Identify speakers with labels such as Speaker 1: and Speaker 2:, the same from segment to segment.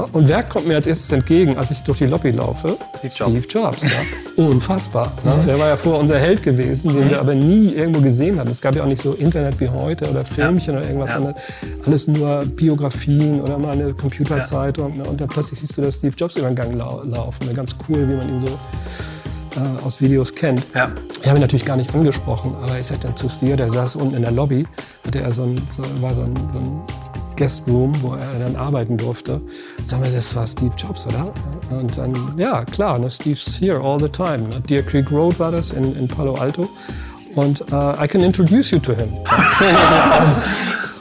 Speaker 1: Ja, und wer kommt mir als erstes entgegen, als ich durch die Lobby laufe?
Speaker 2: Steve Jobs.
Speaker 1: Steve Jobs ja. Unfassbar. Ne? Der war ja vorher unser Held gewesen, den wir aber nie irgendwo gesehen hatten. Es gab ja auch nicht so Internet wie heute oder Filmchen oder irgendwas, sondern alles nur Biografien oder mal eine Computerzeitung. Ne? Und dann plötzlich siehst du, dass Steve Jobs über den Gang lau laufen. Ne? Ganz cool, wie man ihn so äh, aus Videos kennt.
Speaker 2: Ja.
Speaker 1: Ich habe ihn natürlich gar nicht angesprochen, aber ich sagte dann zu Steve, der saß unten in der Lobby, hatte er so ein, so, war so ein, so ein Guest Room, wo er dann arbeiten durfte. Sag mal, das war Steve Jobs, oder? Und dann, ja, klar, ne, Steve's here all the time. Ne? Deer Creek Road war das in, in Palo Alto. Und äh, I can introduce you to him.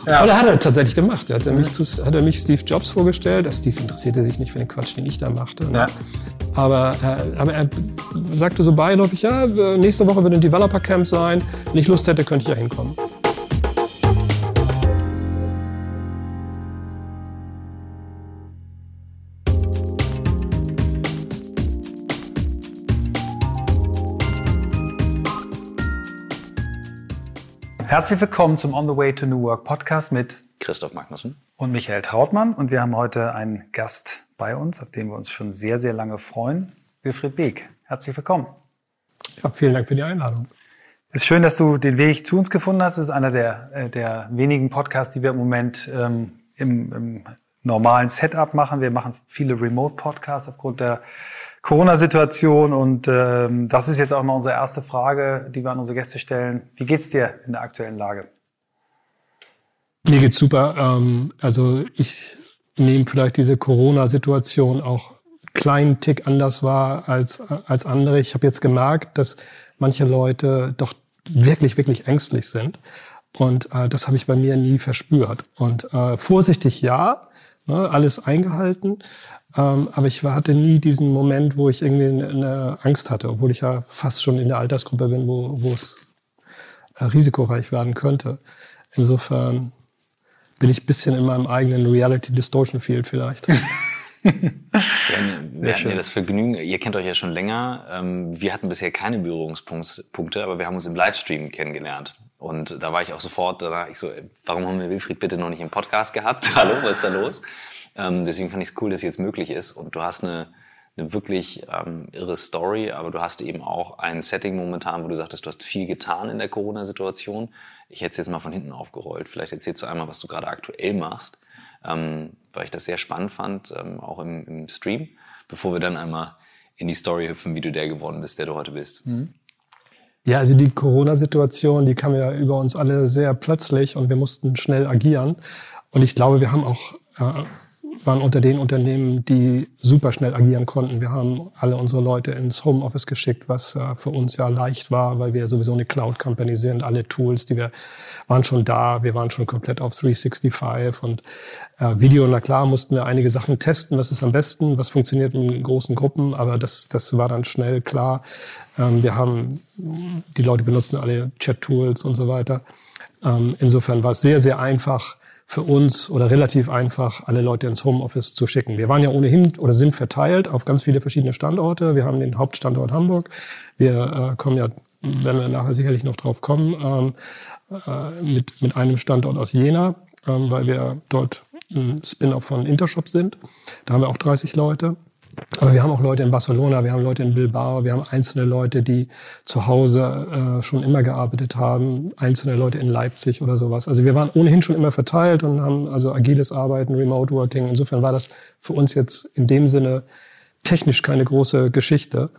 Speaker 1: Aber hat er tatsächlich gemacht. Er hat, er mich zu, hat er mich Steve Jobs vorgestellt. Der Steve interessierte sich nicht für den Quatsch, den ich da machte. Ne?
Speaker 2: Ja.
Speaker 1: Aber, äh, aber er sagte so beiläufig, ja, äh, nächste Woche wird ein Developer Camp sein. Wenn ich Lust hätte, könnte ich ja hinkommen.
Speaker 2: Herzlich willkommen zum On the Way to New Work Podcast mit
Speaker 3: Christoph Magnussen.
Speaker 2: und Michael Trautmann. Und wir haben heute einen Gast bei uns, auf den wir uns schon sehr, sehr lange freuen. Wilfried Beek. Herzlich willkommen.
Speaker 1: Ja, vielen Dank für die Einladung.
Speaker 2: Es ist schön, dass du den Weg zu uns gefunden hast. Es ist einer der, äh, der wenigen Podcasts, die wir im Moment ähm, im, im normalen Setup machen. Wir machen viele Remote-Podcasts aufgrund der Corona-Situation. Und ähm, das ist jetzt auch mal unsere erste Frage, die wir an unsere Gäste stellen. Wie geht's dir in der aktuellen Lage?
Speaker 1: Mir geht's super. Ähm, also ich nehme vielleicht diese Corona-Situation auch einen kleinen Tick anders wahr als, als andere. Ich habe jetzt gemerkt, dass manche Leute doch wirklich, wirklich ängstlich sind. Und äh, das habe ich bei mir nie verspürt. Und äh, vorsichtig ja, ne, alles eingehalten. Ähm, aber ich hatte nie diesen Moment, wo ich irgendwie eine- eine Angst hatte, obwohl ich ja fast schon in der Altersgruppe bin, wo, wo es äh, risikoreich werden könnte. Insofern bin ich ein bisschen in meinem eigenen Reality Distortion Field vielleicht.
Speaker 3: Wir, hatten ja das Vergnügen, ihr kennt euch ja schon länger. Ähm, wir hatten bisher keine Berührungspunkte, aber wir haben uns im Livestream kennengelernt. Und da war ich auch sofort, da war ich so, ey, warum haben wir Wilfried bitte noch nicht im Podcast gehabt? Hallo, was ist da los? Ähm, deswegen fand ich es cool, dass es jetzt möglich ist. Und du hast eine, eine wirklich ähm, irre Story, aber du hast eben auch ein Setting momentan, wo du sagtest, du hast viel getan in der Corona-Situation. Ich hätte es jetzt mal von hinten aufgerollt. Vielleicht erzählst du einmal, was du gerade aktuell machst, ähm, weil ich das sehr spannend fand, ähm, auch im, im Stream, bevor wir dann einmal in die Story hüpfen, wie du der geworden bist, der du heute bist.
Speaker 1: Ja, also die Corona-Situation, die kam ja über uns alle sehr plötzlich und wir mussten schnell agieren. Und ich glaube, wir haben auch, äh, waren unter den Unternehmen, die super schnell agieren konnten. Wir haben alle unsere Leute ins Homeoffice geschickt, was äh, für uns ja leicht war, weil wir sowieso eine Cloud-Company sind. Alle Tools, die wir waren schon da. Wir waren schon komplett auf 365 und äh, Video, na klar, mussten wir einige Sachen testen. Was ist am besten? Was funktioniert in großen Gruppen? Aber das, das war dann schnell klar. Ähm, wir haben, die Leute benutzen alle Chat-Tools und so weiter. Ähm, insofern war es sehr, sehr einfach für uns oder relativ einfach, alle Leute ins Homeoffice zu schicken. Wir waren ja ohnehin oder sind verteilt auf ganz viele verschiedene Standorte. Wir haben den Hauptstandort Hamburg. Wir äh, kommen ja, werden wir nachher sicherlich noch drauf kommen, ähm, äh, mit, mit einem Standort aus Jena, ähm, weil wir dort ein Spin-off von Intershop sind. Da haben wir auch 30 Leute. Aber wir haben auch Leute in Barcelona, wir haben Leute in Bilbao, wir haben einzelne Leute, die zu Hause äh, schon immer gearbeitet haben, einzelne Leute in Leipzig oder sowas. Also wir waren ohnehin schon immer verteilt und haben also agiles Arbeiten, Remote Working. Insofern war das für uns jetzt in dem Sinne technisch keine große Geschichte.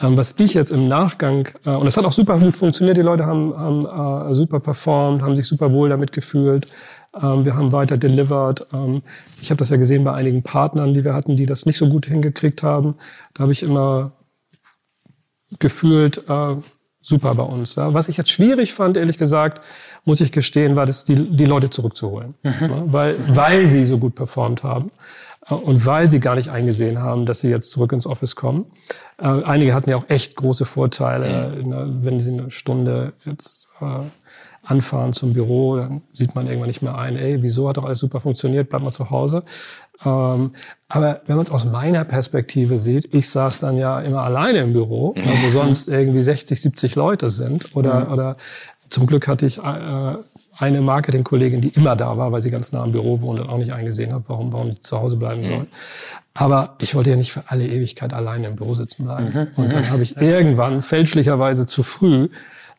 Speaker 1: Ähm, was ich jetzt im Nachgang, äh, und es hat auch super gut funktioniert, die Leute haben, haben äh, super performt, haben sich super wohl damit gefühlt. Ähm, wir haben weiter delivered. Ähm, ich habe das ja gesehen bei einigen Partnern, die wir hatten, die das nicht so gut hingekriegt haben. Da habe ich immer gefühlt, äh, super bei uns. Ja. Was ich jetzt schwierig fand, ehrlich gesagt, muss ich gestehen, war das, die, die Leute zurückzuholen. Ja, weil, weil sie so gut performt haben äh, und weil sie gar nicht eingesehen haben, dass sie jetzt zurück ins Office kommen. Äh, einige hatten ja auch echt große Vorteile, ne, wenn sie eine Stunde jetzt äh, anfahren zum Büro, dann sieht man irgendwann nicht mehr ein, ey, wieso hat doch alles super funktioniert, bleib mal zu Hause. Ähm, aber wenn man es aus meiner Perspektive sieht, ich saß dann ja immer alleine im Büro, wo sonst irgendwie 60, 70 Leute sind. Oder, oder zum Glück hatte ich äh, eine Marketingkollegin, die immer da war, weil sie ganz nah am Büro wohnt und auch nicht eingesehen hat, warum, warum ich zu Hause bleiben soll. Mhm. Aber ich wollte ja nicht für alle Ewigkeit alleine im Büro sitzen bleiben. Mhm. Und dann mhm. habe ich irgendwann fälschlicherweise zu früh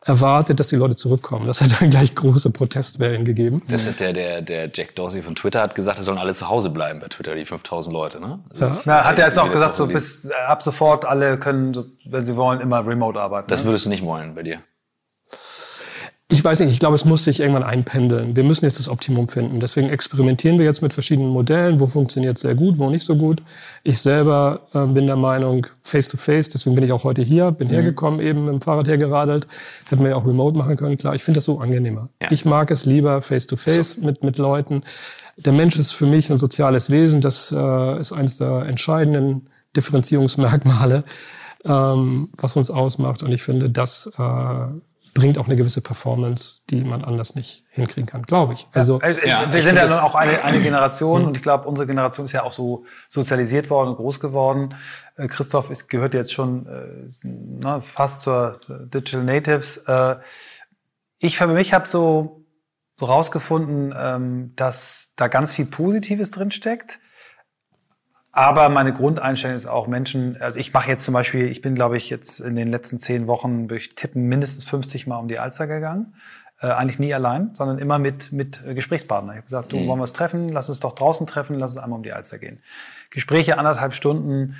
Speaker 1: erwartet, dass die Leute zurückkommen. Das hat dann gleich große Protestwellen gegeben.
Speaker 3: Das ist der, der, der Jack Dorsey von Twitter hat gesagt, es sollen alle zu Hause bleiben bei Twitter, die 5000 Leute, ne?
Speaker 2: Ja. Na, hat er jetzt auch gesagt, so bis ab sofort alle können, wenn sie wollen, immer remote arbeiten.
Speaker 3: Das ne? würdest du nicht wollen bei dir?
Speaker 1: Ich weiß nicht, ich glaube, es muss sich irgendwann einpendeln. Wir müssen jetzt das Optimum finden. Deswegen experimentieren wir jetzt mit verschiedenen Modellen. Wo funktioniert sehr gut, wo nicht so gut. Ich selber äh, bin der Meinung, face-to-face, -face, deswegen bin ich auch heute hier, bin mhm. hergekommen, eben mit dem Fahrrad hergeradelt. Hätten wir ja auch remote machen können, klar. Ich finde das so angenehmer. Ja. Ich mag es lieber face-to-face -face so. mit, mit Leuten. Der Mensch ist für mich ein soziales Wesen. Das äh, ist eines der entscheidenden Differenzierungsmerkmale, ähm, was uns ausmacht. Und ich finde, das äh, bringt auch eine gewisse Performance, die man anders nicht hinkriegen kann, glaube ich.
Speaker 2: Also ja, äh, ja, wir sind ja dann auch eine, eine Generation und ich glaube, unsere Generation ist ja auch so sozialisiert worden und groß geworden. Äh, Christoph ist, gehört jetzt schon äh, ne, fast zur Digital Natives. Äh, ich für mich habe so, so rausgefunden, ähm, dass da ganz viel Positives drin steckt aber meine Grundeinstellung ist auch Menschen, also ich mache jetzt zum Beispiel, ich bin, glaube ich, jetzt in den letzten zehn Wochen durch Tippen mindestens 50 Mal um die Alster gegangen. Äh, eigentlich nie allein, sondern immer mit, mit Gesprächspartnern. Ich habe gesagt, du, mhm. wollen wir uns treffen? Lass uns doch draußen treffen, lass uns einmal um die Alster gehen. Gespräche anderthalb Stunden,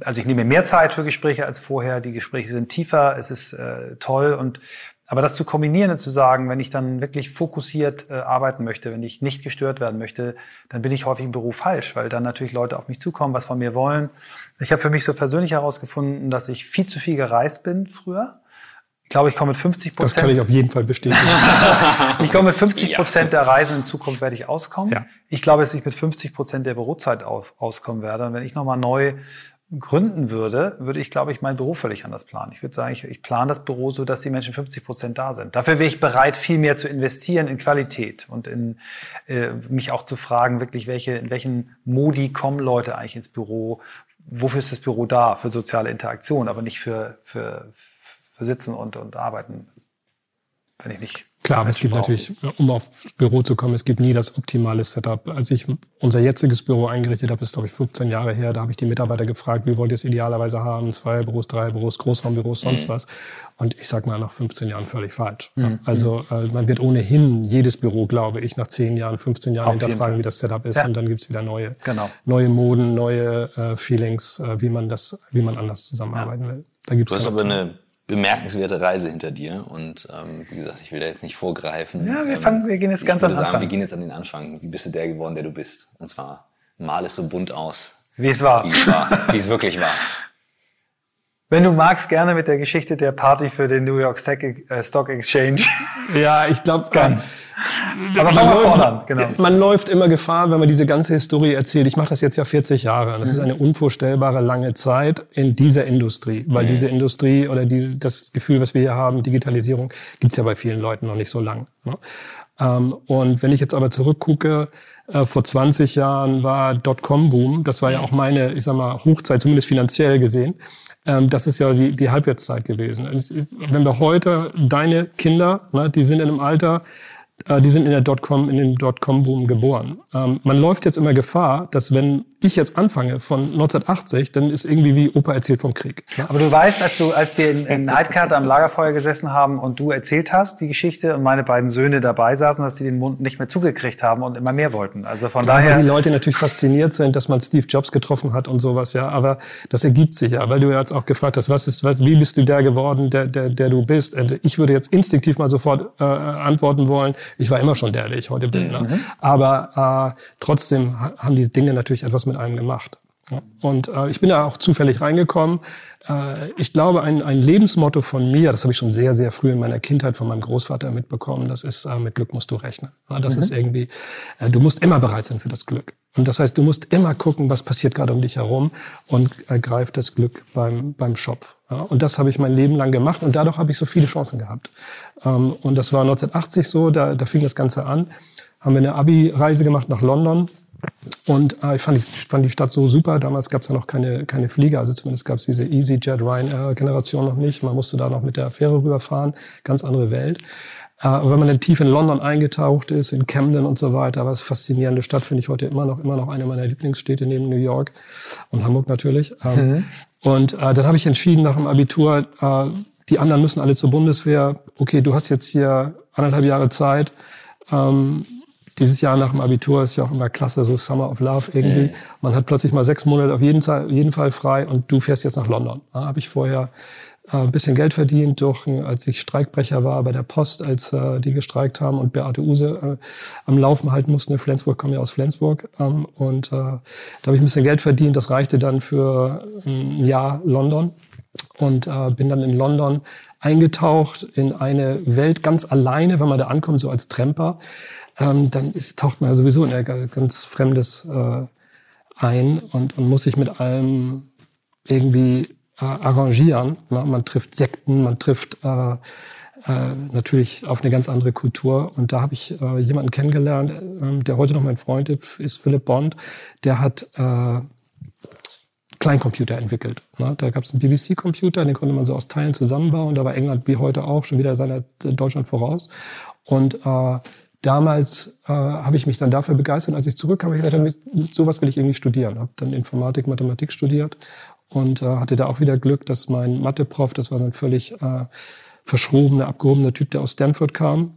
Speaker 2: also ich nehme mehr Zeit für Gespräche als vorher, die Gespräche sind tiefer, es ist äh, toll und aber das zu kombinieren und zu sagen, wenn ich dann wirklich fokussiert äh, arbeiten möchte, wenn ich nicht gestört werden möchte, dann bin ich häufig im Beruf falsch, weil dann natürlich Leute auf mich zukommen, was von mir wollen. Ich habe für mich so persönlich herausgefunden, dass ich viel zu viel gereist bin früher. Ich glaube, ich komme mit 50 Prozent.
Speaker 1: Das kann ich auf jeden Fall bestätigen.
Speaker 2: ich glaube, mit 50 Prozent der Reisen in Zukunft werde ich auskommen. Ja. Ich glaube, dass ich mit 50 Prozent der Bürozeit auf, auskommen werde. Und wenn ich nochmal neu gründen würde, würde ich, glaube ich, meinen Beruf völlig anders planen. Ich würde sagen, ich, ich plane das Büro so, dass die Menschen 50 Prozent da sind. Dafür wäre ich bereit, viel mehr zu investieren in Qualität und in äh, mich auch zu fragen, wirklich, welche, in welchen Modi kommen Leute eigentlich ins Büro? Wofür ist das Büro da? Für soziale Interaktion, aber nicht für, für, für Sitzen und, und Arbeiten. Wenn ich nicht
Speaker 1: Klar, aber es gibt brauchen. natürlich, um aufs Büro zu kommen, es gibt nie das optimale Setup. Als ich unser jetziges Büro eingerichtet habe, ist glaube ich 15 Jahre her, da habe ich die Mitarbeiter gefragt, wie wollt ihr es idealerweise haben? Zwei Büros, drei Büros, Großraumbüros, sonst mhm. was. Und ich sag mal, nach 15 Jahren völlig falsch. Mhm. Also äh, man wird ohnehin jedes Büro, glaube ich, nach 10 Jahren, 15 Jahren Auf hinterfragen, wie das Setup ist. Ja. Und dann gibt's wieder neue, genau. neue Moden, neue äh, Feelings, äh, wie man das, wie man anders zusammenarbeiten ja. will.
Speaker 3: Da gibt's du hast aber eine bemerkenswerte Reise hinter dir. Und ähm, wie gesagt, ich will da jetzt nicht vorgreifen.
Speaker 2: Ja, wir, fangen, wir gehen jetzt ganz
Speaker 3: an den Anfang. Sagen, wir gehen jetzt an den Anfang. Wie bist du der geworden, der du bist? Und zwar, mal es so bunt aus.
Speaker 2: Wie es war.
Speaker 3: Wie es war. wie es wirklich war.
Speaker 2: Wenn du magst, gerne mit der Geschichte der Party für den New York äh, Stock Exchange.
Speaker 1: Ja, ich glaube,
Speaker 2: aber man, läuft, genau.
Speaker 1: man läuft immer Gefahr, wenn man diese ganze Historie erzählt. Ich mache das jetzt ja 40 Jahre. Das mhm. ist eine unvorstellbare lange Zeit in dieser Industrie, weil mhm. diese Industrie oder die, das Gefühl, was wir hier haben, Digitalisierung, gibt's ja bei vielen Leuten noch nicht so lang. Ne? Ähm, und wenn ich jetzt aber zurückgucke, äh, vor 20 Jahren war Dotcom-Boom. Das war ja auch meine, ich sag mal, Hochzeit, zumindest finanziell gesehen. Ähm, das ist ja die, die Halbwertszeit gewesen. Wenn wir heute deine Kinder, ne, die sind in einem Alter, die sind in der Dotcom, in den Dotcom-Boom geboren. Ähm, man läuft jetzt immer Gefahr, dass wenn ich jetzt anfange von 1980, dann ist irgendwie wie Opa erzählt vom Krieg.
Speaker 2: Ne? Aber du weißt, als du, als wir in, in Nightcard am Lagerfeuer gesessen haben und du erzählt hast die Geschichte und meine beiden Söhne dabei saßen, dass die den Mund nicht mehr zugekriegt haben und immer mehr wollten. Also von Klar, daher.
Speaker 1: Weil die Leute natürlich fasziniert sind, dass man Steve Jobs getroffen hat und sowas, ja. Aber das ergibt sich ja, weil du jetzt auch gefragt hast, was ist, was, wie bist du der geworden, der, der, der du bist? Und ich würde jetzt instinktiv mal sofort äh, antworten wollen, ich war immer schon der, der ich heute bin. Ne? Mhm. Aber äh, trotzdem haben die Dinge natürlich etwas mit einem gemacht. Und äh, ich bin da auch zufällig reingekommen. Äh, ich glaube, ein, ein Lebensmotto von mir, das habe ich schon sehr, sehr früh in meiner Kindheit von meinem Großvater mitbekommen, das ist, äh, mit Glück musst du rechnen. Ja, das mhm. ist irgendwie, äh, du musst immer bereit sein für das Glück. Und das heißt, du musst immer gucken, was passiert gerade um dich herum und ergreif das Glück beim, beim Schopf. Ja, und das habe ich mein Leben lang gemacht und dadurch habe ich so viele Chancen gehabt. Ähm, und das war 1980 so, da, da fing das Ganze an. Haben wir eine Abi-Reise gemacht nach London und äh, ich, fand, ich fand die Stadt so super. Damals gab es ja noch keine, keine Flieger, also zumindest gab es diese EasyJet Ryanair-Generation noch nicht. Man musste da noch mit der Fähre rüberfahren, ganz andere Welt. Äh, wenn man dann tief in London eingetaucht ist, in Camden und so weiter, was faszinierende Stadt finde ich heute immer noch, immer noch eine meiner Lieblingsstädte neben New York und Hamburg natürlich. Ähm, mhm. Und äh, dann habe ich entschieden nach dem Abitur, äh, die anderen müssen alle zur Bundeswehr. Okay, du hast jetzt hier anderthalb Jahre Zeit. Ähm, dieses Jahr nach dem Abitur ist ja auch immer klasse, so Summer of Love irgendwie. Mhm. Man hat plötzlich mal sechs Monate auf jeden, jeden Fall frei und du fährst jetzt nach London. Da habe ich vorher äh, ein bisschen Geld verdient, durch, als ich Streikbrecher war bei der Post, als äh, die gestreikt haben und Beate Use äh, am Laufen halten mussten. In Flensburg komme ja aus Flensburg. Ähm, und äh, da habe ich ein bisschen Geld verdient. Das reichte dann für ein Jahr London und äh, bin dann in London eingetaucht in eine Welt ganz alleine, wenn man da ankommt, so als Tramper ähm, dann ist, taucht man ja sowieso in ein ganz Fremdes äh, ein und, und muss sich mit allem irgendwie äh, arrangieren. Na, man trifft Sekten, man trifft äh, äh, natürlich auf eine ganz andere Kultur. Und da habe ich äh, jemanden kennengelernt, äh, der heute noch mein Freund ist, Philipp Bond. Der hat äh, Kleincomputer entwickelt. Ne? Da gab es einen BBC-Computer, den konnte man so aus Teilen zusammenbauen. Da war England wie heute auch schon wieder seiner Deutschland voraus. Und äh, damals äh, habe ich mich dann dafür begeistert. Als ich zurückkam, habe ich gesagt, sowas will ich irgendwie studieren. Habe dann Informatik, Mathematik studiert und äh, hatte da auch wieder Glück, dass mein Mathe-Prof, das war so ein völlig äh, verschrobener, abgehobener Typ, der aus Stanford kam.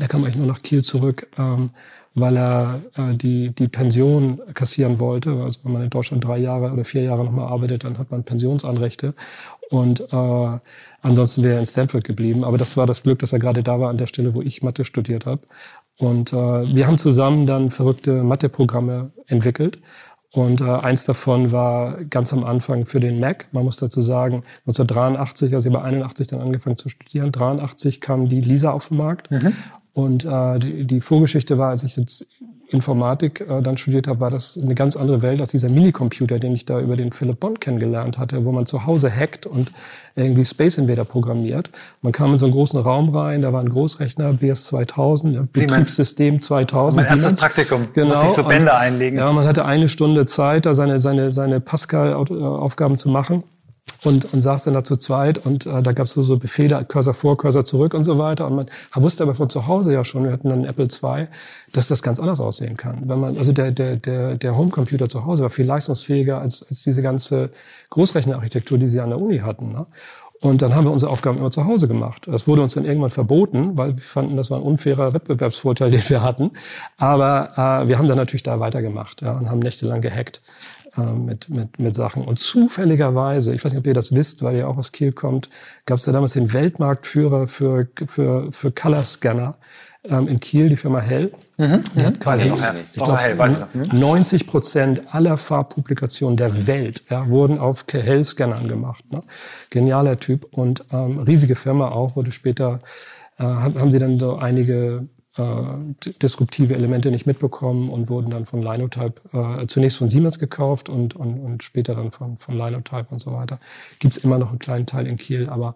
Speaker 1: Der kam eigentlich nur nach Kiel zurück, ähm, weil er äh, die, die Pension kassieren wollte. Also wenn man in Deutschland drei Jahre oder vier Jahre nochmal arbeitet, dann hat man Pensionsanrechte. Und äh, ansonsten wäre er in Stanford geblieben. Aber das war das Glück, dass er gerade da war an der Stelle, wo ich Mathe studiert habe. Und äh, wir haben zusammen dann verrückte Mathe-Programme entwickelt. Und äh, eins davon war ganz am Anfang für den Mac. Man muss dazu sagen, 1983, also über 81 dann angefangen zu studieren. 83 kam die Lisa auf den Markt. Mhm. Und äh, die, die Vorgeschichte war, als ich jetzt Informatik äh, dann studiert habe, war das eine ganz andere Welt als dieser Minicomputer, den ich da über den Philip Bond kennengelernt hatte, wo man zu Hause hackt und irgendwie Space Invader programmiert. Man kam in so einen großen Raum rein, da war ein Großrechner, BS 2000, Betriebssystem 2000.
Speaker 2: Mein erstes Praktikum, genau. musste ich so Bänder einlegen.
Speaker 1: Ja, man hatte eine Stunde Zeit, da seine, seine, seine Pascal-Aufgaben zu machen und, und saß dann da zu zweit und äh, da gab es so, so Befehle, Cursor vor, Cursor zurück und so weiter. Und man wusste aber von zu Hause ja schon, wir hatten dann Apple II, dass das ganz anders aussehen kann. Wenn man, also der, der, der, der Homecomputer zu Hause war viel leistungsfähiger als, als diese ganze Großrechnerarchitektur, die sie an der Uni hatten. Ne? Und dann haben wir unsere Aufgaben immer zu Hause gemacht. Das wurde uns dann irgendwann verboten, weil wir fanden, das war ein unfairer Wettbewerbsvorteil, den wir hatten. Aber äh, wir haben dann natürlich da weitergemacht ja, und haben nächtelang gehackt äh, mit, mit, mit Sachen. Und zufälligerweise, ich weiß nicht, ob ihr das wisst, weil ihr auch aus Kiel kommt, gab es da damals den Weltmarktführer für, für, für Color Scanner ähm, in Kiel, die Firma Hell. Mhm. Die hat quasi, ich, ich glaube, 90 Prozent aller Farbpublikationen der Welt ja, wurden auf Hell-Scannern gemacht. Ne? Genialer Typ und ähm, riesige Firma auch, wurde später äh, haben sie dann so einige äh, disruptive Elemente nicht mitbekommen und wurden dann von Linotype äh, zunächst von Siemens gekauft und, und, und später dann von, von Linotype und so weiter. Gibt's immer noch einen kleinen Teil in Kiel, aber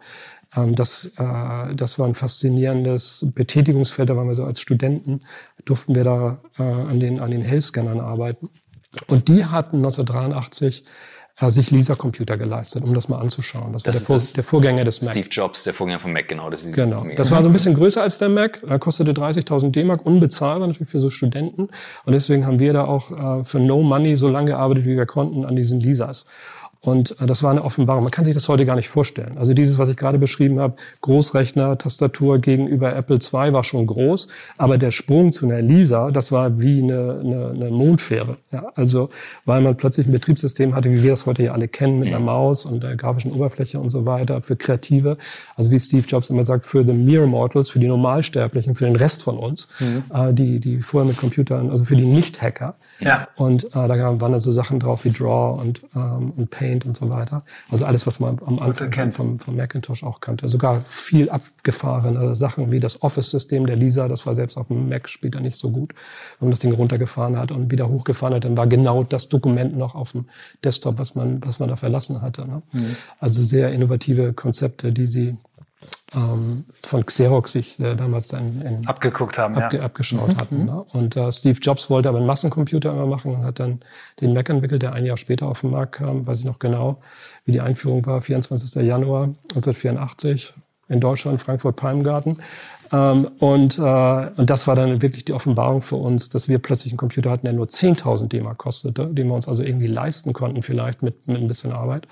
Speaker 1: ähm, das, äh, das war ein faszinierendes Betätigungsfeld. Da waren wir so als Studenten, durften wir da äh, an den, an den Hellscannern arbeiten. Und die hatten 1983 äh, sich Lisa-Computer geleistet, um das mal anzuschauen. Das, das war der, Vor der, Vorgänger des
Speaker 3: Mac. Steve Jobs, der Vorgänger von Mac, genau.
Speaker 1: Das ist genau. Das war so ein bisschen größer als der Mac. Er kostete 30.000 D-Mark, unbezahlbar natürlich für so Studenten. Und deswegen haben wir da auch äh, für No Money so lange gearbeitet, wie wir konnten, an diesen Lisas. Und äh, das war eine Offenbarung. Man kann sich das heute gar nicht vorstellen. Also dieses, was ich gerade beschrieben habe, Großrechner, Tastatur gegenüber Apple II war schon groß, aber der Sprung zu einer Lisa, das war wie eine, eine, eine Mondfähre. Ja, also weil man plötzlich ein Betriebssystem hatte, wie wir das heute ja alle kennen, mit einer Maus und der grafischen Oberfläche und so weiter, für Kreative. Also wie Steve Jobs immer sagt, für the mere mortals, für die Normalsterblichen, für den Rest von uns, mhm. äh, die, die vorher mit Computern, also für die Nicht-Hacker. Ja. Und äh, da waren dann so Sachen drauf wie Draw und, ähm, und Paint Paint und so weiter. Also alles, was man am Anfang vom, vom Macintosh auch kannte. Sogar viel abgefahrene Sachen wie das Office-System der Lisa, das war selbst auf dem Mac später nicht so gut. Wenn man das Ding runtergefahren hat und wieder hochgefahren hat, dann war genau das Dokument noch auf dem Desktop, was man, was man da verlassen hatte. Ne? Mhm. Also sehr innovative Konzepte, die sie ähm, von Xerox sich äh, damals dann in,
Speaker 2: abgeguckt haben,
Speaker 1: abge,
Speaker 2: ja.
Speaker 1: abgeschaut mhm. hatten. Ne? Und äh, Steve Jobs wollte aber einen Massencomputer immer machen und hat dann den Mac entwickelt, der ein Jahr später auf den Markt kam. Weiß ich noch genau, wie die Einführung war, 24. Januar 1984. in Deutschland, Frankfurt Palmgarten. Ähm, und, äh, und das war dann wirklich die Offenbarung für uns, dass wir plötzlich einen Computer hatten, der nur 10.000 D-Mark kostete, den wir uns also irgendwie leisten konnten, vielleicht mit, mit ein bisschen Arbeit.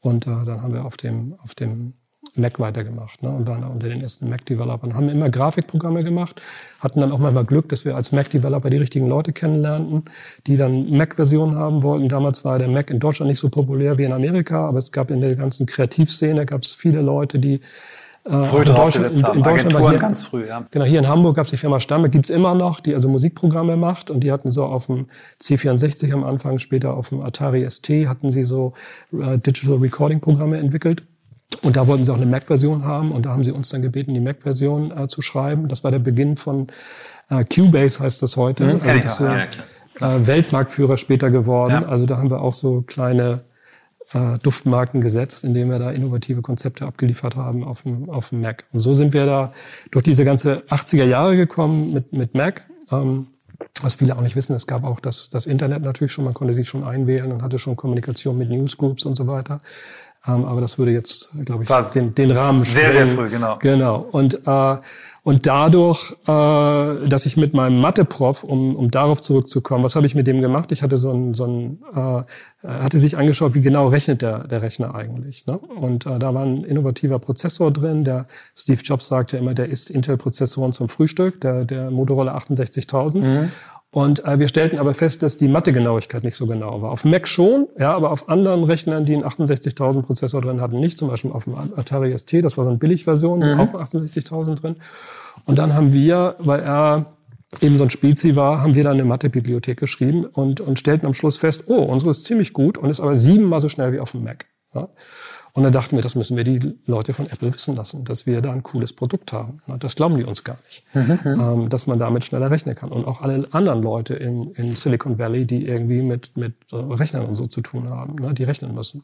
Speaker 1: Und äh, dann haben wir auf dem, auf dem Mac weitergemacht ne, und waren unter den ersten Mac-Developern. Haben immer Grafikprogramme gemacht, hatten dann auch manchmal Glück, dass wir als Mac-Developer die richtigen Leute kennenlernten, die dann Mac-Versionen haben wollten. Damals war der Mac in Deutschland nicht so populär wie in Amerika, aber es gab in der ganzen Kreativszene gab es viele Leute, die
Speaker 2: äh, Früh in Deutschland, in, in Deutschland war hier, ganz früh, ja.
Speaker 1: Genau, hier in Hamburg gab es die Firma Stamme, gibt's immer noch, die also Musikprogramme macht und die hatten so auf dem C64 am Anfang, später auf dem Atari ST hatten sie so äh, Digital Recording Programme entwickelt. Und da wollten sie auch eine Mac-Version haben und da haben sie uns dann gebeten, die Mac-Version äh, zu schreiben. Das war der Beginn von äh, Cubase, heißt das heute. Mhm, also das, ja, ja, äh, Weltmarktführer später geworden. Ja. Also da haben wir auch so kleine äh, Duftmarken gesetzt, indem wir da innovative Konzepte abgeliefert haben auf dem, auf dem Mac. Und so sind wir da durch diese ganze 80er Jahre gekommen mit, mit Mac. Ähm, was viele auch nicht wissen, es gab auch das, das Internet natürlich schon, man konnte sich schon einwählen und hatte schon Kommunikation mit Newsgroups und so weiter. Ähm, aber das würde jetzt, glaube ich, den, den Rahmen
Speaker 2: sprengen. Sehr, sehr früh, genau.
Speaker 1: Genau. Und, äh, und dadurch, äh, dass ich mit meinem Mathe-Prof, um, um darauf zurückzukommen, was habe ich mit dem gemacht? Ich hatte so ein, so ein äh, hatte sich angeschaut, wie genau rechnet der, der Rechner eigentlich. Ne? Und äh, da war ein innovativer Prozessor drin. Der Steve Jobs sagte immer, der isst Intel-Prozessoren zum Frühstück, der, der Motorola 68000. Mhm. Und äh, wir stellten aber fest, dass die Mathegenauigkeit nicht so genau war. Auf Mac schon, ja, aber auf anderen Rechnern, die einen 68.000 Prozessor drin hatten, nicht. Zum Beispiel auf dem Atari ST, das war so eine Billigversion, mhm. auch 68.000 drin. Und dann haben wir, weil er eben so ein Spezi war, haben wir dann eine Mathebibliothek geschrieben und, und stellten am Schluss fest, oh, unsere ist ziemlich gut und ist aber siebenmal so schnell wie auf dem Mac. Ja? Und dann dachten wir, das müssen wir die Leute von Apple wissen lassen, dass wir da ein cooles Produkt haben. Das glauben die uns gar nicht, mhm. ähm, dass man damit schneller rechnen kann. Und auch alle anderen Leute in, in Silicon Valley, die irgendwie mit, mit Rechnern und so zu tun haben, ne, die rechnen müssen.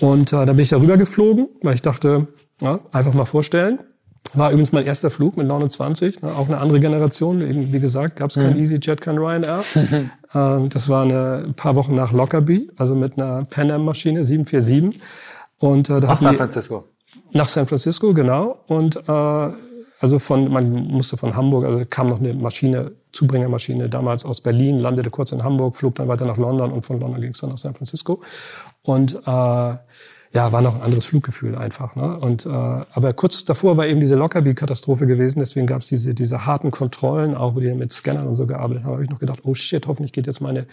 Speaker 1: Und äh, da bin ich darüber geflogen, weil ich dachte, ja, einfach mal vorstellen. War übrigens mein erster Flug mit 29, ne, auch eine andere Generation. Eben, wie gesagt, gab es kein mhm. EasyJet, kein Ryanair. äh, das war eine, ein paar Wochen nach Lockerbie, also mit einer Pan Am Maschine 747.
Speaker 2: Und äh, da nach San Francisco.
Speaker 1: Nach San Francisco, genau. Und äh, also von, man musste von Hamburg, also kam noch eine Maschine, Zubringermaschine damals aus Berlin, landete kurz in Hamburg, flog dann weiter nach London und von London ging es dann nach San Francisco. Und äh, ja, war noch ein anderes Fluggefühl einfach. Ne? Und äh, aber kurz davor war eben diese Lockerbie-Katastrophe gewesen, deswegen gab es diese diese harten Kontrollen, auch wo die mit Scannern und so gearbeitet haben, habe ich noch gedacht, oh shit, hoffentlich geht jetzt meine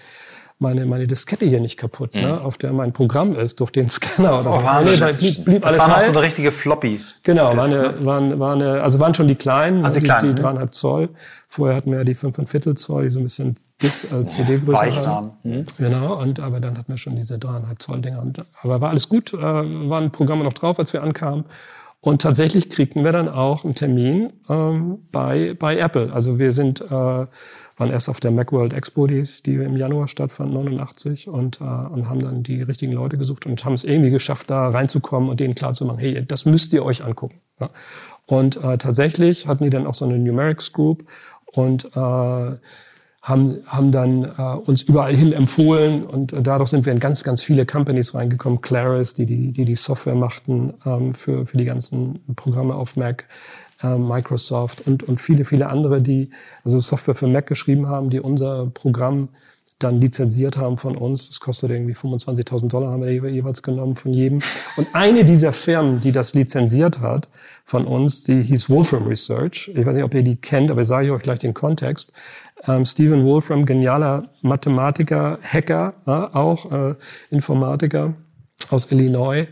Speaker 1: meine, meine Diskette hier nicht kaputt, ne, mhm. ne, auf der mein Programm ist, durch den Scanner oder
Speaker 2: oh, so. Wahnsinn, nee, das blieb, blieb alles war noch so eine richtige Floppy.
Speaker 1: Genau, war eine, waren, war eine, also waren schon die kleinen, also die, kleinen, die, die dreieinhalb Zoll. Vorher hatten wir ja die fünf und Viertel Zoll, die so ein bisschen Dis, also CD-Größe waren. Mhm. Genau, und aber dann hatten wir schon diese dreieinhalb Zoll Dinger. Aber war alles gut, äh, waren Programme noch drauf, als wir ankamen. Und tatsächlich kriegten wir dann auch einen Termin ähm, bei, bei Apple. Also wir sind äh, waren erst auf der Macworld Expo, die, die im Januar stattfand, 89, und, äh, und haben dann die richtigen Leute gesucht und haben es irgendwie geschafft, da reinzukommen und denen klarzumachen, hey, das müsst ihr euch angucken. Ja. Und äh, tatsächlich hatten die dann auch so eine Numerics Group und äh, haben, haben dann äh, uns überall hin empfohlen und äh, dadurch sind wir in ganz, ganz viele Companies reingekommen. Claris, die die, die, die Software machten ähm, für, für die ganzen Programme auf Mac, äh, Microsoft und, und viele, viele andere, die also Software für Mac geschrieben haben, die unser Programm dann lizenziert haben von uns. Das kostet irgendwie 25.000 Dollar, haben wir jeweils genommen von jedem. Und eine dieser Firmen, die das lizenziert hat von uns, die hieß Wolfram Research. Ich weiß nicht, ob ihr die kennt, aber ich sage euch gleich den Kontext. Ähm, Stephen Wolfram, genialer Mathematiker, Hacker, äh, auch äh, Informatiker aus Illinois,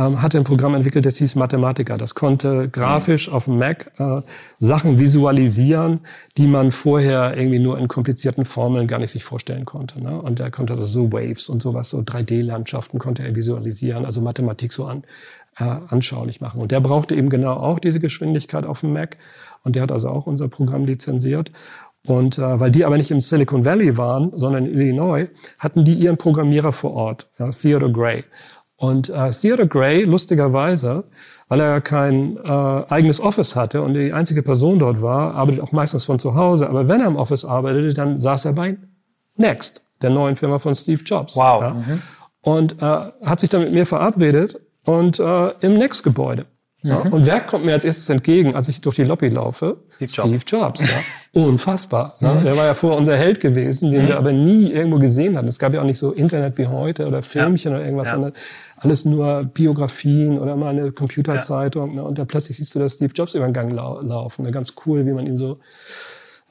Speaker 1: ähm, hatte ein Programm entwickelt, das hieß Mathematica. Das konnte grafisch auf dem Mac äh, Sachen visualisieren, die man vorher irgendwie nur in komplizierten Formeln gar nicht sich vorstellen konnte. Ne? Und er konnte also so Waves und sowas, so 3D-Landschaften konnte er visualisieren, also Mathematik so an, äh, anschaulich machen. Und der brauchte eben genau auch diese Geschwindigkeit auf dem Mac. Und der hat also auch unser Programm lizenziert. Und äh, weil die aber nicht im Silicon Valley waren, sondern in Illinois, hatten die ihren Programmierer vor Ort, ja, Theodore Gray. Und äh, Theodore Gray, lustigerweise, weil er kein äh, eigenes Office hatte und die einzige Person dort war, arbeitet auch meistens von zu Hause. Aber wenn er im Office arbeitete, dann saß er bei Next, der neuen Firma von Steve Jobs.
Speaker 2: Wow.
Speaker 1: Ja. Mhm. Und äh, hat sich dann mit mir verabredet und äh, im Next-Gebäude. Ja, mhm. und wer kommt mir als erstes entgegen, als ich durch die Lobby laufe? Steve Jobs. Steve Jobs ja. Unfassbar. Ne? Mhm. Der war ja vorher unser Held gewesen, den mhm. wir aber nie irgendwo gesehen hatten. Es gab ja auch nicht so Internet wie heute oder Filmchen ja. oder irgendwas, sondern alles nur Biografien oder mal eine Computerzeitung. Ne? Und dann plötzlich siehst du da Steve Jobs über den Gang lau laufen. Ne? Ganz cool, wie man ihn so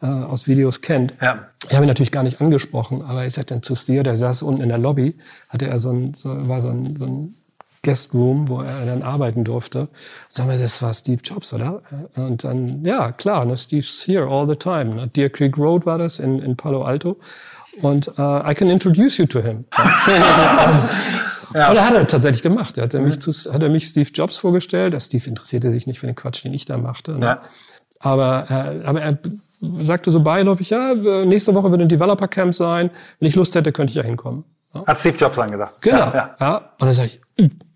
Speaker 1: äh, aus Videos kennt. Ja. Ich habe ihn natürlich gar nicht angesprochen, aber ich sagte dann zu Steve, der saß unten in der Lobby, hatte er so ein, so, war so ein, so ein Guest Room, wo er dann arbeiten durfte. Sagen wir, das war Steve Jobs, oder? Und dann, ja, klar, ne, Steve's here all the time. Ne? Deer Creek Road war das in, in Palo Alto. Und uh, I can introduce you to him. ja. Und er hat er tatsächlich gemacht. Er hat er, mich mhm. zu, hat er mich Steve Jobs vorgestellt. Der Steve interessierte sich nicht für den Quatsch, den ich da machte. Ne? Ja. Aber, äh, aber er sagte so beiläufig, ja, nächste Woche wird ein Developer Camp sein. Wenn ich Lust hätte, könnte ich ja hinkommen.
Speaker 2: Ja? Hat Steve Jobs angedacht.
Speaker 1: Genau. Ja, ja. Und dann sage ich,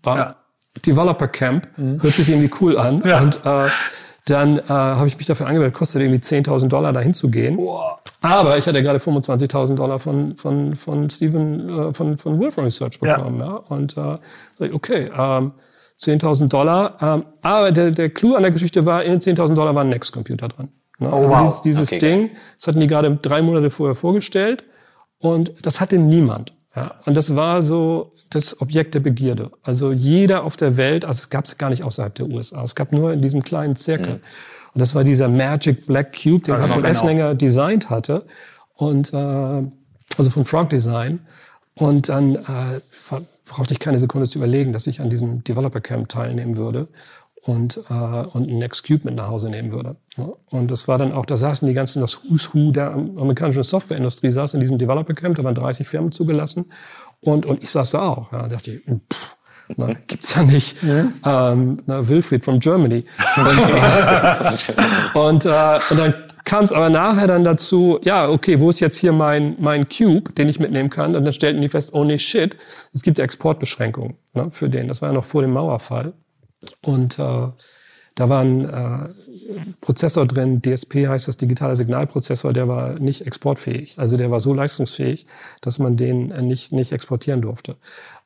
Speaker 1: ja. Developer Camp, mhm. hört sich irgendwie cool an. Ja. Und äh, dann äh, habe ich mich dafür angemeldet, kostet irgendwie 10.000 Dollar dahin zu gehen. Wow. Aber ich hatte gerade 25.000 Dollar von von von Steven äh, von von Wolfram Research bekommen, ja. Und äh, okay, ähm, 10.000 Dollar. Ähm, aber der der Clou an der Geschichte war, in den 10.000 Dollar war ein Next Computer dran. Ne? Oh, also wow. dieses, dieses okay. Ding, das hatten die gerade drei Monate vorher vorgestellt und das hatte niemand. Ja, und das war so das Objekt der Begierde. Also jeder auf der Welt, also es gab es gar nicht außerhalb der USA, es gab nur in diesem kleinen Zirkel. Mhm. Und das war dieser Magic Black Cube, den Hartmut genau. Esslinger designt hatte. Und äh, also von Frog Design. Und dann äh, brauchte ich keine Sekunde zu überlegen, dass ich an diesem Developer Camp teilnehmen würde und, äh, und ein Nextcube mit nach Hause nehmen würde. Und das war dann auch, da saßen die ganzen, das Who's Who der amerikanischen Softwareindustrie saß in diesem Developer Camp, da waren 30 Firmen zugelassen und, und ich saß da auch. Ja, da dachte ich, pff, na, gibt's ja nicht. Ja. Ähm, na, Wilfried from Germany. Und, äh, und, äh, und dann kam es aber nachher dann dazu, ja, okay, wo ist jetzt hier mein, mein Cube, den ich mitnehmen kann? Und dann stellten die fest, oh nee, shit, es gibt Exportbeschränkungen ne, für den. Das war ja noch vor dem Mauerfall. Und äh, da war ein äh, Prozessor drin, DSP heißt das, digitaler Signalprozessor, der war nicht exportfähig. Also der war so leistungsfähig, dass man den äh, nicht, nicht exportieren durfte.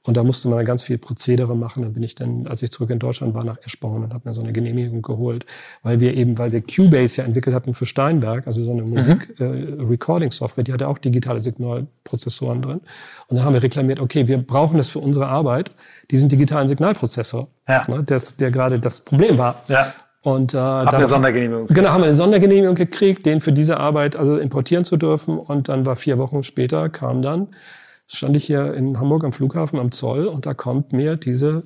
Speaker 1: Und da musste man dann ganz viel Prozedere machen. Dann bin ich dann, als ich zurück in Deutschland war, nach Eschborn und habe mir so eine Genehmigung geholt, weil wir eben, weil wir Cubase ja entwickelt hatten für Steinberg, also so eine. Musik-Recording-Software, mhm. äh, die hatte auch digitale Signalprozessoren drin. Und dann haben wir reklamiert, okay, wir brauchen das für unsere Arbeit, diesen digitalen Signalprozessor, ja. ne, das, der gerade das Problem war. Ja. Und äh,
Speaker 2: Habt eine Sondergenehmigung?
Speaker 1: Genau, haben wir eine Sondergenehmigung gekriegt, den für diese Arbeit also importieren zu dürfen. Und dann war vier Wochen später kam dann stand ich hier in Hamburg am Flughafen am Zoll und da kommt mir diese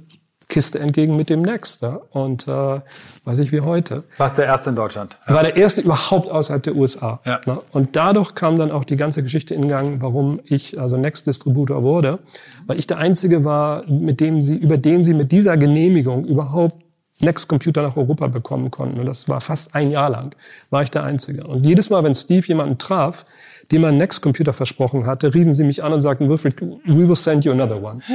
Speaker 1: Kiste entgegen mit dem Next. Ja? Und äh, weiß ich wie heute.
Speaker 2: Warst der erste in Deutschland?
Speaker 1: Ja. War der erste überhaupt außerhalb der USA. Ja. Ne? Und dadurch kam dann auch die ganze Geschichte in Gang, warum ich also Next-Distributor wurde. Weil ich der Einzige war, mit dem sie, über den sie mit dieser Genehmigung überhaupt Next Computer nach Europa bekommen konnten. Und das war fast ein Jahr lang, war ich der Einzige. Und jedes Mal, wenn Steve jemanden traf, dem man Next Computer versprochen hatte, riefen sie mich an und sagten, Wilfried, we will send you another one.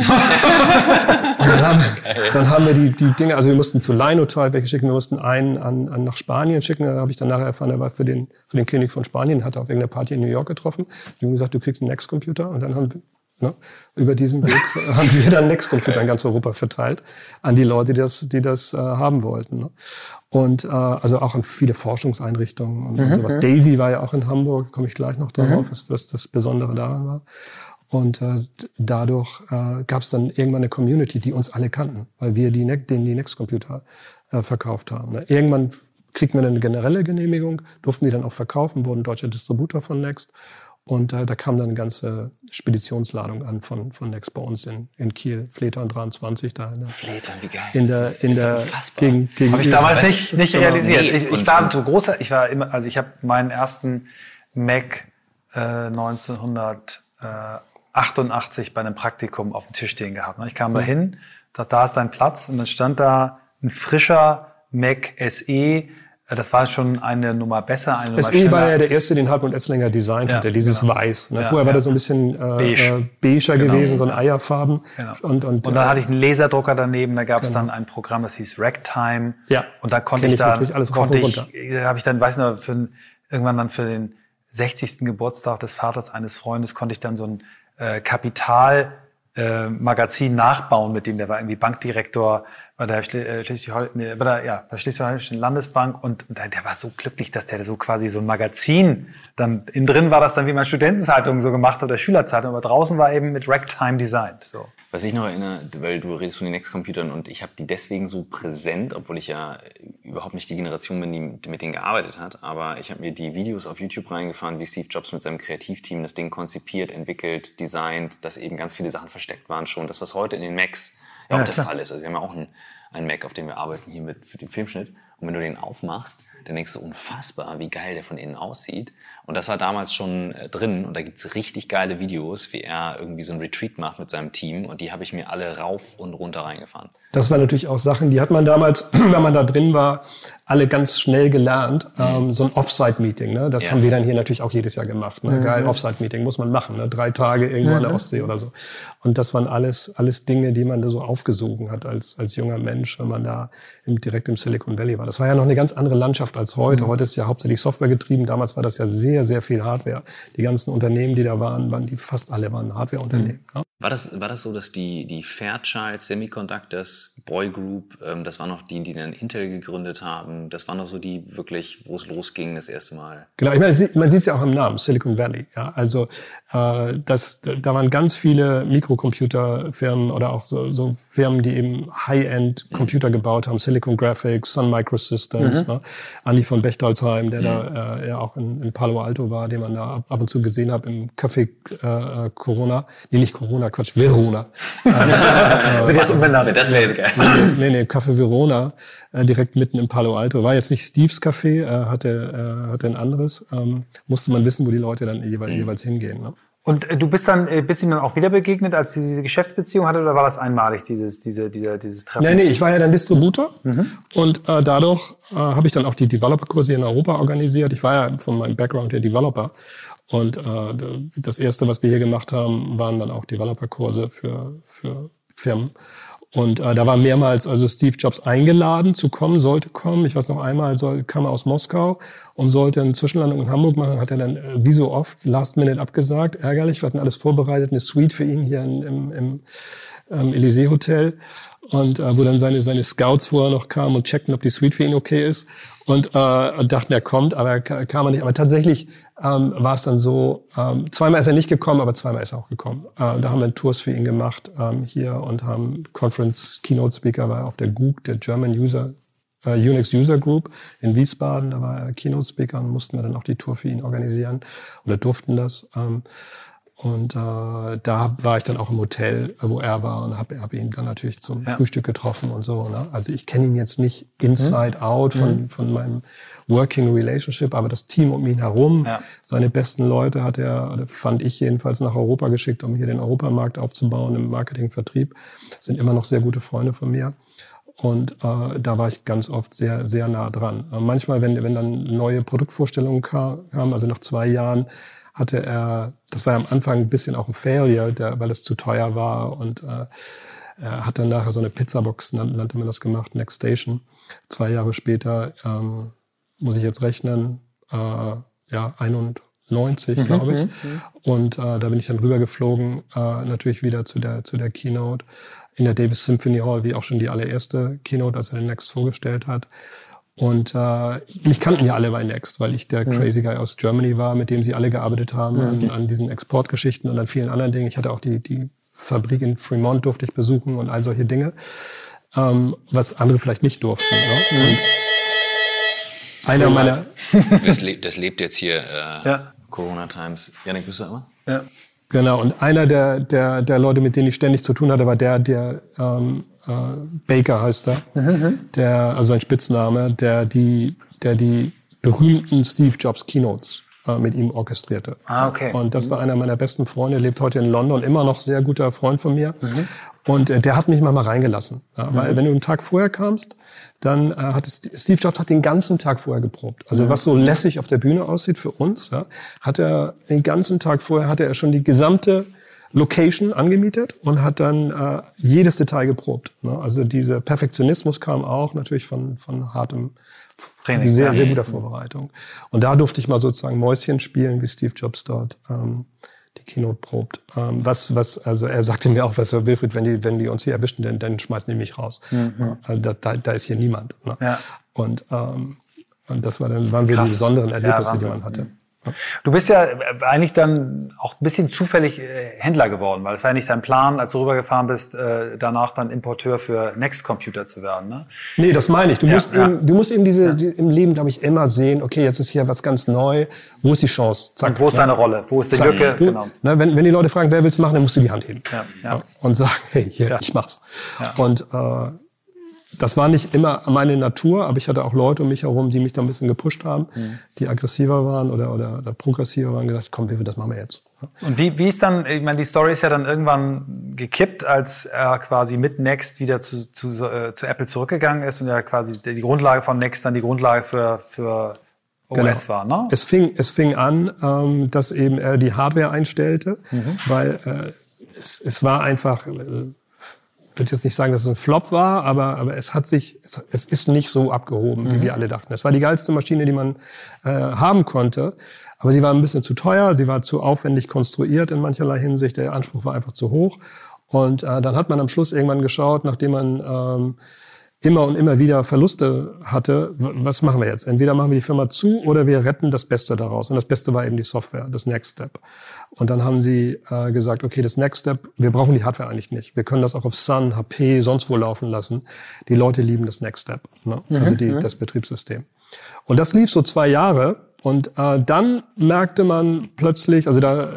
Speaker 1: und dann haben, dann haben wir die, die Dinge, also wir mussten zu Linotype welche schicken, wir mussten einen an, an nach Spanien schicken, da habe ich dann nachher erfahren, er war für den, für den König von Spanien, hat er auf irgendeiner Party in New York getroffen. Die haben gesagt, du kriegst einen Next Computer und dann haben Ne? Über diesen Weg haben wir dann Next-Computer in ganz Europa verteilt an die Leute, die das, die das äh, haben wollten. Ne? Und äh, also auch an viele Forschungseinrichtungen und, mhm. und sowas. Daisy war ja auch in Hamburg, komme ich gleich noch darauf, mhm. was, was das Besondere daran war. Und äh, dadurch äh, gab es dann irgendwann eine Community, die uns alle kannten, weil wir die, denen die Next-Computer äh, verkauft haben. Ne? Irgendwann kriegt man eine generelle Genehmigung, durften die dann auch verkaufen, wurden deutscher Distributor von Next. Und äh, da kam dann eine ganze Speditionsladung an von, von Next bei uns in, in Kiel, Fleetern 23 da. In der,
Speaker 3: Fleetern, wie geil.
Speaker 1: In der, in der,
Speaker 2: gegen, gegen Habe ich damals nicht, nicht realisiert. Nee. Ich, ich war so großer, ich war immer, also ich habe meinen ersten Mac äh, 1988 bei einem Praktikum auf dem Tisch stehen gehabt. Ich kam mhm. da hin, dachte, da ist dein Platz und dann stand da ein frischer Mac SE das war schon eine Nummer besser. Eine Nummer
Speaker 1: SE war ja der erste, den Hartmut Etzlinger designt ja, hatte, dieses genau. Weiß. Ne? Ja, Vorher war das so ein bisschen äh, Beige. äh, beiger genau. gewesen, so ein Eierfarben.
Speaker 2: Genau. Und, und, und dann äh, hatte ich einen Laserdrucker daneben, da gab es genau. dann ein Programm, das hieß Ragtime. Ja. Und da konnte ich, ich dann, alles konnte ich, habe ich dann, weiß nicht, für, irgendwann dann für den 60. Geburtstag des Vaters eines Freundes konnte ich dann so ein äh, Kapital äh, Magazin nachbauen mit dem, der war irgendwie Bankdirektor bei der, äh, Schleswig nee, der, ja, bei Schleswig-Holstein Landesbank und, und der war so glücklich, dass der so quasi so ein Magazin dann innen drin war das dann wie man Studentenzeitung so gemacht oder Schülerzeitung, aber draußen war eben mit Ragtime designt. So.
Speaker 3: Was ich noch erinnere, weil du redest von den Next-Computern und ich habe die deswegen so präsent, obwohl ich ja überhaupt nicht die Generation bin, die mit denen gearbeitet hat, aber ich habe mir die Videos auf YouTube reingefahren, wie Steve Jobs mit seinem Kreativteam das Ding konzipiert, entwickelt, designt, dass eben ganz viele Sachen versteckt waren schon. Das, was heute in den Macs ja, ja auch der Fall ist. Also wir haben ja auch einen, einen Mac, auf dem wir arbeiten hier mit für den Filmschnitt. Und wenn du den aufmachst, dann denkst du unfassbar, wie geil der von innen aussieht. Und das war damals schon äh, drin und da gibt's richtig geile Videos, wie er irgendwie so ein Retreat macht mit seinem Team und die habe ich mir alle rauf und runter reingefahren.
Speaker 1: Das waren natürlich auch Sachen, die hat man damals, wenn man da drin war, alle ganz schnell gelernt. Mhm. Ähm, so ein Offsite-Meeting, ne? das ja. haben wir dann hier natürlich auch jedes Jahr gemacht. Ne? Mhm. Geil, Offsite-Meeting muss man machen, ne? drei Tage irgendwo mhm. an der mhm. Ostsee oder so. Und das waren alles, alles Dinge, die man da so aufgesogen hat als, als junger Mensch, wenn man da im, direkt im Silicon Valley war. Das war ja noch eine ganz andere Landschaft als heute. Mhm. Heute ist ja hauptsächlich Software getrieben. Damals war das ja sehr, sehr viel Hardware. Die ganzen Unternehmen, die da waren, waren die fast alle waren Hardware-Unternehmen.
Speaker 3: Mhm. Ne? War das, war das so, dass die, die Fairchild Semiconductors Boy Group, ähm, das waren noch die, die dann Intel gegründet haben, das waren noch so die wirklich, wo es losging das erste Mal?
Speaker 1: Genau, ich meine, man sieht es ja auch im Namen, Silicon Valley. Ja, also äh, das, da waren ganz viele Mikrocomputerfirmen oder auch so, so Firmen, die eben High-End Computer mhm. gebaut haben, Silicon Graphics, Sun Microsystems, mhm. ne? Andi von Bechtolzheim, der mhm. da äh, ja auch in, in Palo Alto war, den man da ab, und zu gesehen hat im Café äh, Corona, nee, nicht Corona, Verona, Quatsch, Verona.
Speaker 3: äh, jetzt das wäre jetzt geil.
Speaker 1: Nee, nee, Café Verona, äh, direkt mitten im Palo Alto. War jetzt nicht Steves Café, äh, hatte, äh, hatte ein anderes. Ähm, musste man wissen, wo die Leute dann jeweils, mhm. jeweils hingehen. Ne?
Speaker 2: Und äh, du bist dann, äh, bist ihm dann auch wieder begegnet, als du diese Geschäftsbeziehung hatte, oder war das einmalig, dieses, diese, dieser, dieses Treffen?
Speaker 1: Nee, nee, ich war ja dann Distributor mhm. und äh, dadurch äh, habe ich dann auch die Developer-Kurse in Europa organisiert. Ich war ja von meinem Background der Developer und äh, das erste, was wir hier gemacht haben, waren dann auch Developer-Kurse für, für Firmen. Und äh, da war mehrmals also Steve Jobs eingeladen zu kommen, sollte kommen. Ich weiß noch einmal, soll, kam er aus Moskau und sollte eine Zwischenlandung in Hamburg machen. Hat er dann äh, wie so oft Last Minute abgesagt. Ärgerlich, wir hatten alles vorbereitet, eine Suite für ihn hier in, im, im ähm, Elysee Hotel und äh, wo dann seine seine Scouts vorher noch kamen und checkten, ob die Suite für ihn okay ist und, äh, und dachten, er kommt, aber er kam er nicht. Aber tatsächlich ähm, war es dann so, ähm, zweimal ist er nicht gekommen, aber zweimal ist er auch gekommen. Äh, da haben wir Tours für ihn gemacht ähm, hier und haben Conference Keynote Speaker war auf der GUG, der German User äh, Unix User Group in Wiesbaden. Da war er Keynote Speaker und mussten wir dann auch die Tour für ihn organisieren oder durften das. Ähm, und äh, da war ich dann auch im Hotel, wo er war und habe hab ihn dann natürlich zum ja. Frühstück getroffen und so. Ne? Also ich kenne ihn jetzt nicht inside mhm. out von, mhm. von meinem Working Relationship, aber das Team um ihn herum, ja. seine besten Leute hat er, fand ich jedenfalls, nach Europa geschickt, um hier den Europamarkt aufzubauen im Marketingvertrieb. Sind immer noch sehr gute Freunde von mir. Und äh, da war ich ganz oft sehr, sehr nah dran. Äh, manchmal, wenn, wenn dann neue Produktvorstellungen kamen, also nach zwei Jahren, hatte er, das war ja am Anfang ein bisschen auch ein Failure, der, weil es zu teuer war und äh, er hat dann nachher so eine Pizzabox, nannte man das gemacht, Next Station. Zwei Jahre später ähm, muss ich jetzt rechnen, äh, ja, 91, mhm, glaube ich. Mhm. Und äh, da bin ich dann rübergeflogen, äh, natürlich wieder zu der, zu der Keynote in der Davis Symphony Hall, wie auch schon die allererste Keynote, als er den Next vorgestellt hat. Und äh, mich kannten ja alle bei Next, weil ich der mhm. Crazy Guy aus Germany war, mit dem sie alle gearbeitet haben mhm. an, an, diesen Exportgeschichten und an vielen anderen Dingen. Ich hatte auch die, die Fabrik in Fremont durfte ich besuchen und all solche Dinge, ähm, was andere vielleicht nicht durften. Ne? Mhm. einer meiner...
Speaker 3: das, lebt, das lebt jetzt hier äh, ja. Corona Times. Janik, bist du immer?
Speaker 1: Ja. Genau, und einer der, der, der Leute, mit denen ich ständig zu tun hatte, war der, der ähm, äh, Baker heißt er, mhm. der, also sein Spitzname, der die, der die berühmten Steve Jobs Keynotes äh, mit ihm orchestrierte.
Speaker 2: Ah, okay.
Speaker 1: Und das war einer meiner besten Freunde, lebt heute in London, immer noch sehr guter Freund von mir. Mhm. Und äh, der hat mich mal reingelassen. Ja, mhm. Weil wenn du einen Tag vorher kamst, dann äh, hat Steve Jobs hat den ganzen Tag vorher geprobt. Also ja. was so lässig auf der Bühne aussieht für uns, ja, hat er den ganzen Tag vorher hatte er schon die gesamte Location angemietet und hat dann äh, jedes Detail geprobt. Ne? Also dieser Perfektionismus kam auch natürlich von von hartem Training, sehr sehr guter Vorbereitung. Und da durfte ich mal sozusagen Mäuschen spielen, wie Steve Jobs dort ähm, die Keynote probt. Ähm, was, was, also er sagte mir auch, was er Wilfried, wenn die, wenn die uns hier erwischen, dann, dann schmeißen die mich raus. Mhm. Also da, da, da ist hier niemand. Ne? Ja. Und, ähm, und das war dann, waren so die besonderen Erlebnisse, ja, die man hatte.
Speaker 2: Du bist ja eigentlich dann auch ein bisschen zufällig äh, Händler geworden, weil es war ja nicht dein Plan, als du rübergefahren bist, äh, danach dann Importeur für Next Computer zu werden. Ne?
Speaker 1: Nee, das meine ich. Du ja, musst ja. eben, du musst eben diese die, im Leben, glaube ich, immer sehen, okay, jetzt ist hier was ganz neu. Wo ist die Chance?
Speaker 2: Zack. Und wo ist ja. deine Rolle? Wo ist die Zack. Lücke?
Speaker 1: Genau. ne, wenn, wenn die Leute fragen, wer will's machen, dann musst du die Hand heben. Ja, ja. Und sagen, hey, hier, ich mach's. Und äh, das war nicht immer meine Natur, aber ich hatte auch Leute um mich herum, die mich da ein bisschen gepusht haben, mhm. die aggressiver waren oder, oder, oder progressiver waren, gesagt, komm, wie das machen wir jetzt.
Speaker 2: Und wie, wie ist dann, ich meine, die Story ist ja dann irgendwann gekippt, als er quasi mit Next wieder zu, zu, äh, zu Apple zurückgegangen ist und ja quasi die Grundlage von Next dann die Grundlage für, für OS genau. war, ne?
Speaker 1: Es fing, es fing an, ähm, dass eben er die Hardware einstellte, mhm. weil äh, es, es war einfach, äh, würde jetzt nicht sagen, dass es ein Flop war, aber, aber es hat sich, es, es ist nicht so abgehoben, mhm. wie wir alle dachten. Es war die geilste Maschine, die man äh, haben konnte. Aber sie war ein bisschen zu teuer, sie war zu aufwendig konstruiert in mancherlei Hinsicht. Der Anspruch war einfach zu hoch. Und äh, dann hat man am Schluss irgendwann geschaut, nachdem man ähm, immer und immer wieder Verluste hatte, was machen wir jetzt? Entweder machen wir die Firma zu oder wir retten das Beste daraus. Und das Beste war eben die Software, das Next Step. Und dann haben sie äh, gesagt, okay, das Next Step, wir brauchen die Hardware eigentlich nicht. Wir können das auch auf Sun, HP, sonst wo laufen lassen. Die Leute lieben das Next Step, ne? Mhm, also die, mhm. das Betriebssystem. Und das lief so zwei Jahre. Und äh, dann merkte man plötzlich, also da äh,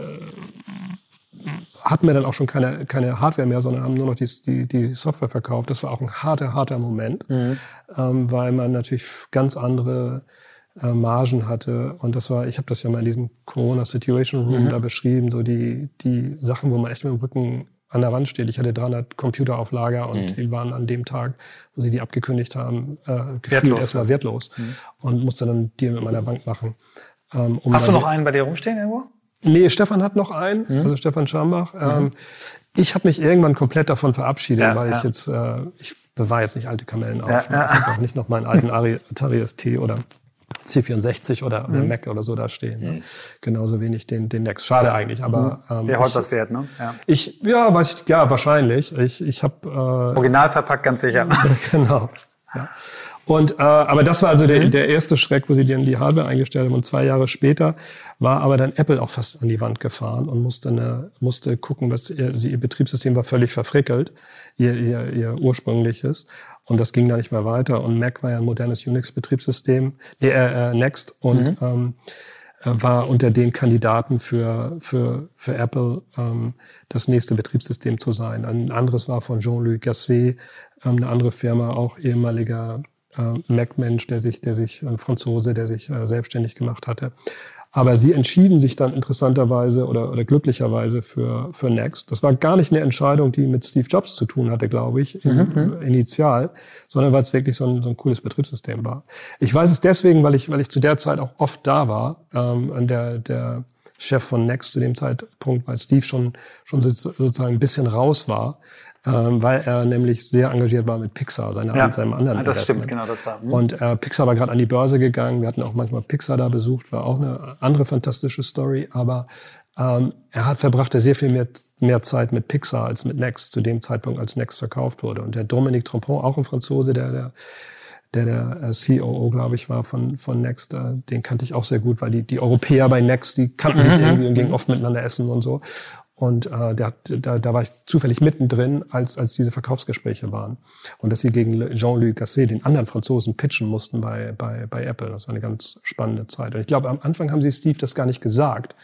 Speaker 1: hatten wir dann auch schon keine, keine Hardware mehr, sondern haben nur noch die, die, die Software verkauft. Das war auch ein harter, harter Moment, mhm. ähm, weil man natürlich ganz andere äh, Margen hatte. Und das war, ich habe das ja mal in diesem Corona Situation Room mhm. da beschrieben, so die, die Sachen, wo man echt mit dem Rücken an der Wand steht. Ich hatte 300 Computer auf Lager und mhm. die waren an dem Tag, wo sie die abgekündigt haben, äh, gefühlt erstmal wertlos mhm. und musste dann Deal mit meiner Bank machen.
Speaker 2: Ähm, um Hast du noch einen bei dir rumstehen irgendwo?
Speaker 1: Nee, Stefan hat noch einen, mhm. also Stefan Schambach. Mhm. Ähm, ich habe mich irgendwann komplett davon verabschiedet, ja, weil ja. ich jetzt, äh, ich bewahre jetzt nicht alte Kamellen auf. Ja. Ich habe auch nicht noch meinen alten Atari ST oder C64 oder, oder mhm. Mac oder so da stehen. Ne? Mhm. Genauso wenig den, den Next. Schade eigentlich, aber
Speaker 2: mhm. ähm, Wäre heute was wert, ne?
Speaker 1: Ja. Ich, ja, weiß ich, ja, wahrscheinlich. Ich, ich habe äh,
Speaker 2: Original verpackt, ganz sicher.
Speaker 1: genau. Ja. Und äh, aber das war also der, mhm. der erste Schreck, wo sie dann die Hardware eingestellt haben. Und zwei Jahre später war aber dann Apple auch fast an die Wand gefahren und musste eine, musste gucken, was ihr, ihr Betriebssystem war völlig verfrickelt, ihr, ihr, ihr ursprüngliches. Und das ging da nicht mehr weiter. Und Mac war ja ein modernes Unix-Betriebssystem, äh, äh, Next und mhm. ähm, war unter den Kandidaten für, für, für Apple ähm, das nächste Betriebssystem zu sein. Ein anderes war von Jean-Luc Gasset, ähm, eine andere Firma, auch ehemaliger äh, Mac-Mensch, der sich, der sich, ein Franzose, der sich äh, selbstständig gemacht hatte. Aber sie entschieden sich dann interessanterweise oder, oder glücklicherweise für, für Next. Das war gar nicht eine Entscheidung, die mit Steve Jobs zu tun hatte, glaube ich, in, mhm. initial, sondern weil es wirklich so ein, so ein cooles Betriebssystem war. Ich weiß es deswegen, weil ich, weil ich zu der Zeit auch oft da war. Ähm, der, der Chef von Next zu dem Zeitpunkt, weil Steve schon, schon sozusagen ein bisschen raus war ähm, weil er nämlich sehr engagiert war mit Pixar, seine, ja. seinem anderen
Speaker 2: ja, das stimmt, genau, das war.
Speaker 1: Hm. Und äh, Pixar war gerade an die Börse gegangen. Wir hatten auch manchmal Pixar da besucht, war auch eine andere fantastische Story. Aber ähm, er hat verbrachte sehr viel mehr, mehr Zeit mit Pixar als mit Next zu dem Zeitpunkt, als Next verkauft wurde. Und der Dominique Trompon, auch ein Franzose, der der der der äh, COO, glaube ich, war von von Next, äh, den kannte ich auch sehr gut, weil die die Europäer bei Next, die kannten sich mhm. irgendwie und gingen oft miteinander essen und so. Und äh, der, da, da war ich zufällig mittendrin, als, als diese Verkaufsgespräche waren. Und dass sie gegen Jean-Luc Gasset, den anderen Franzosen, pitchen mussten bei, bei, bei Apple. Das war eine ganz spannende Zeit. Und ich glaube, am Anfang haben sie Steve das gar nicht gesagt,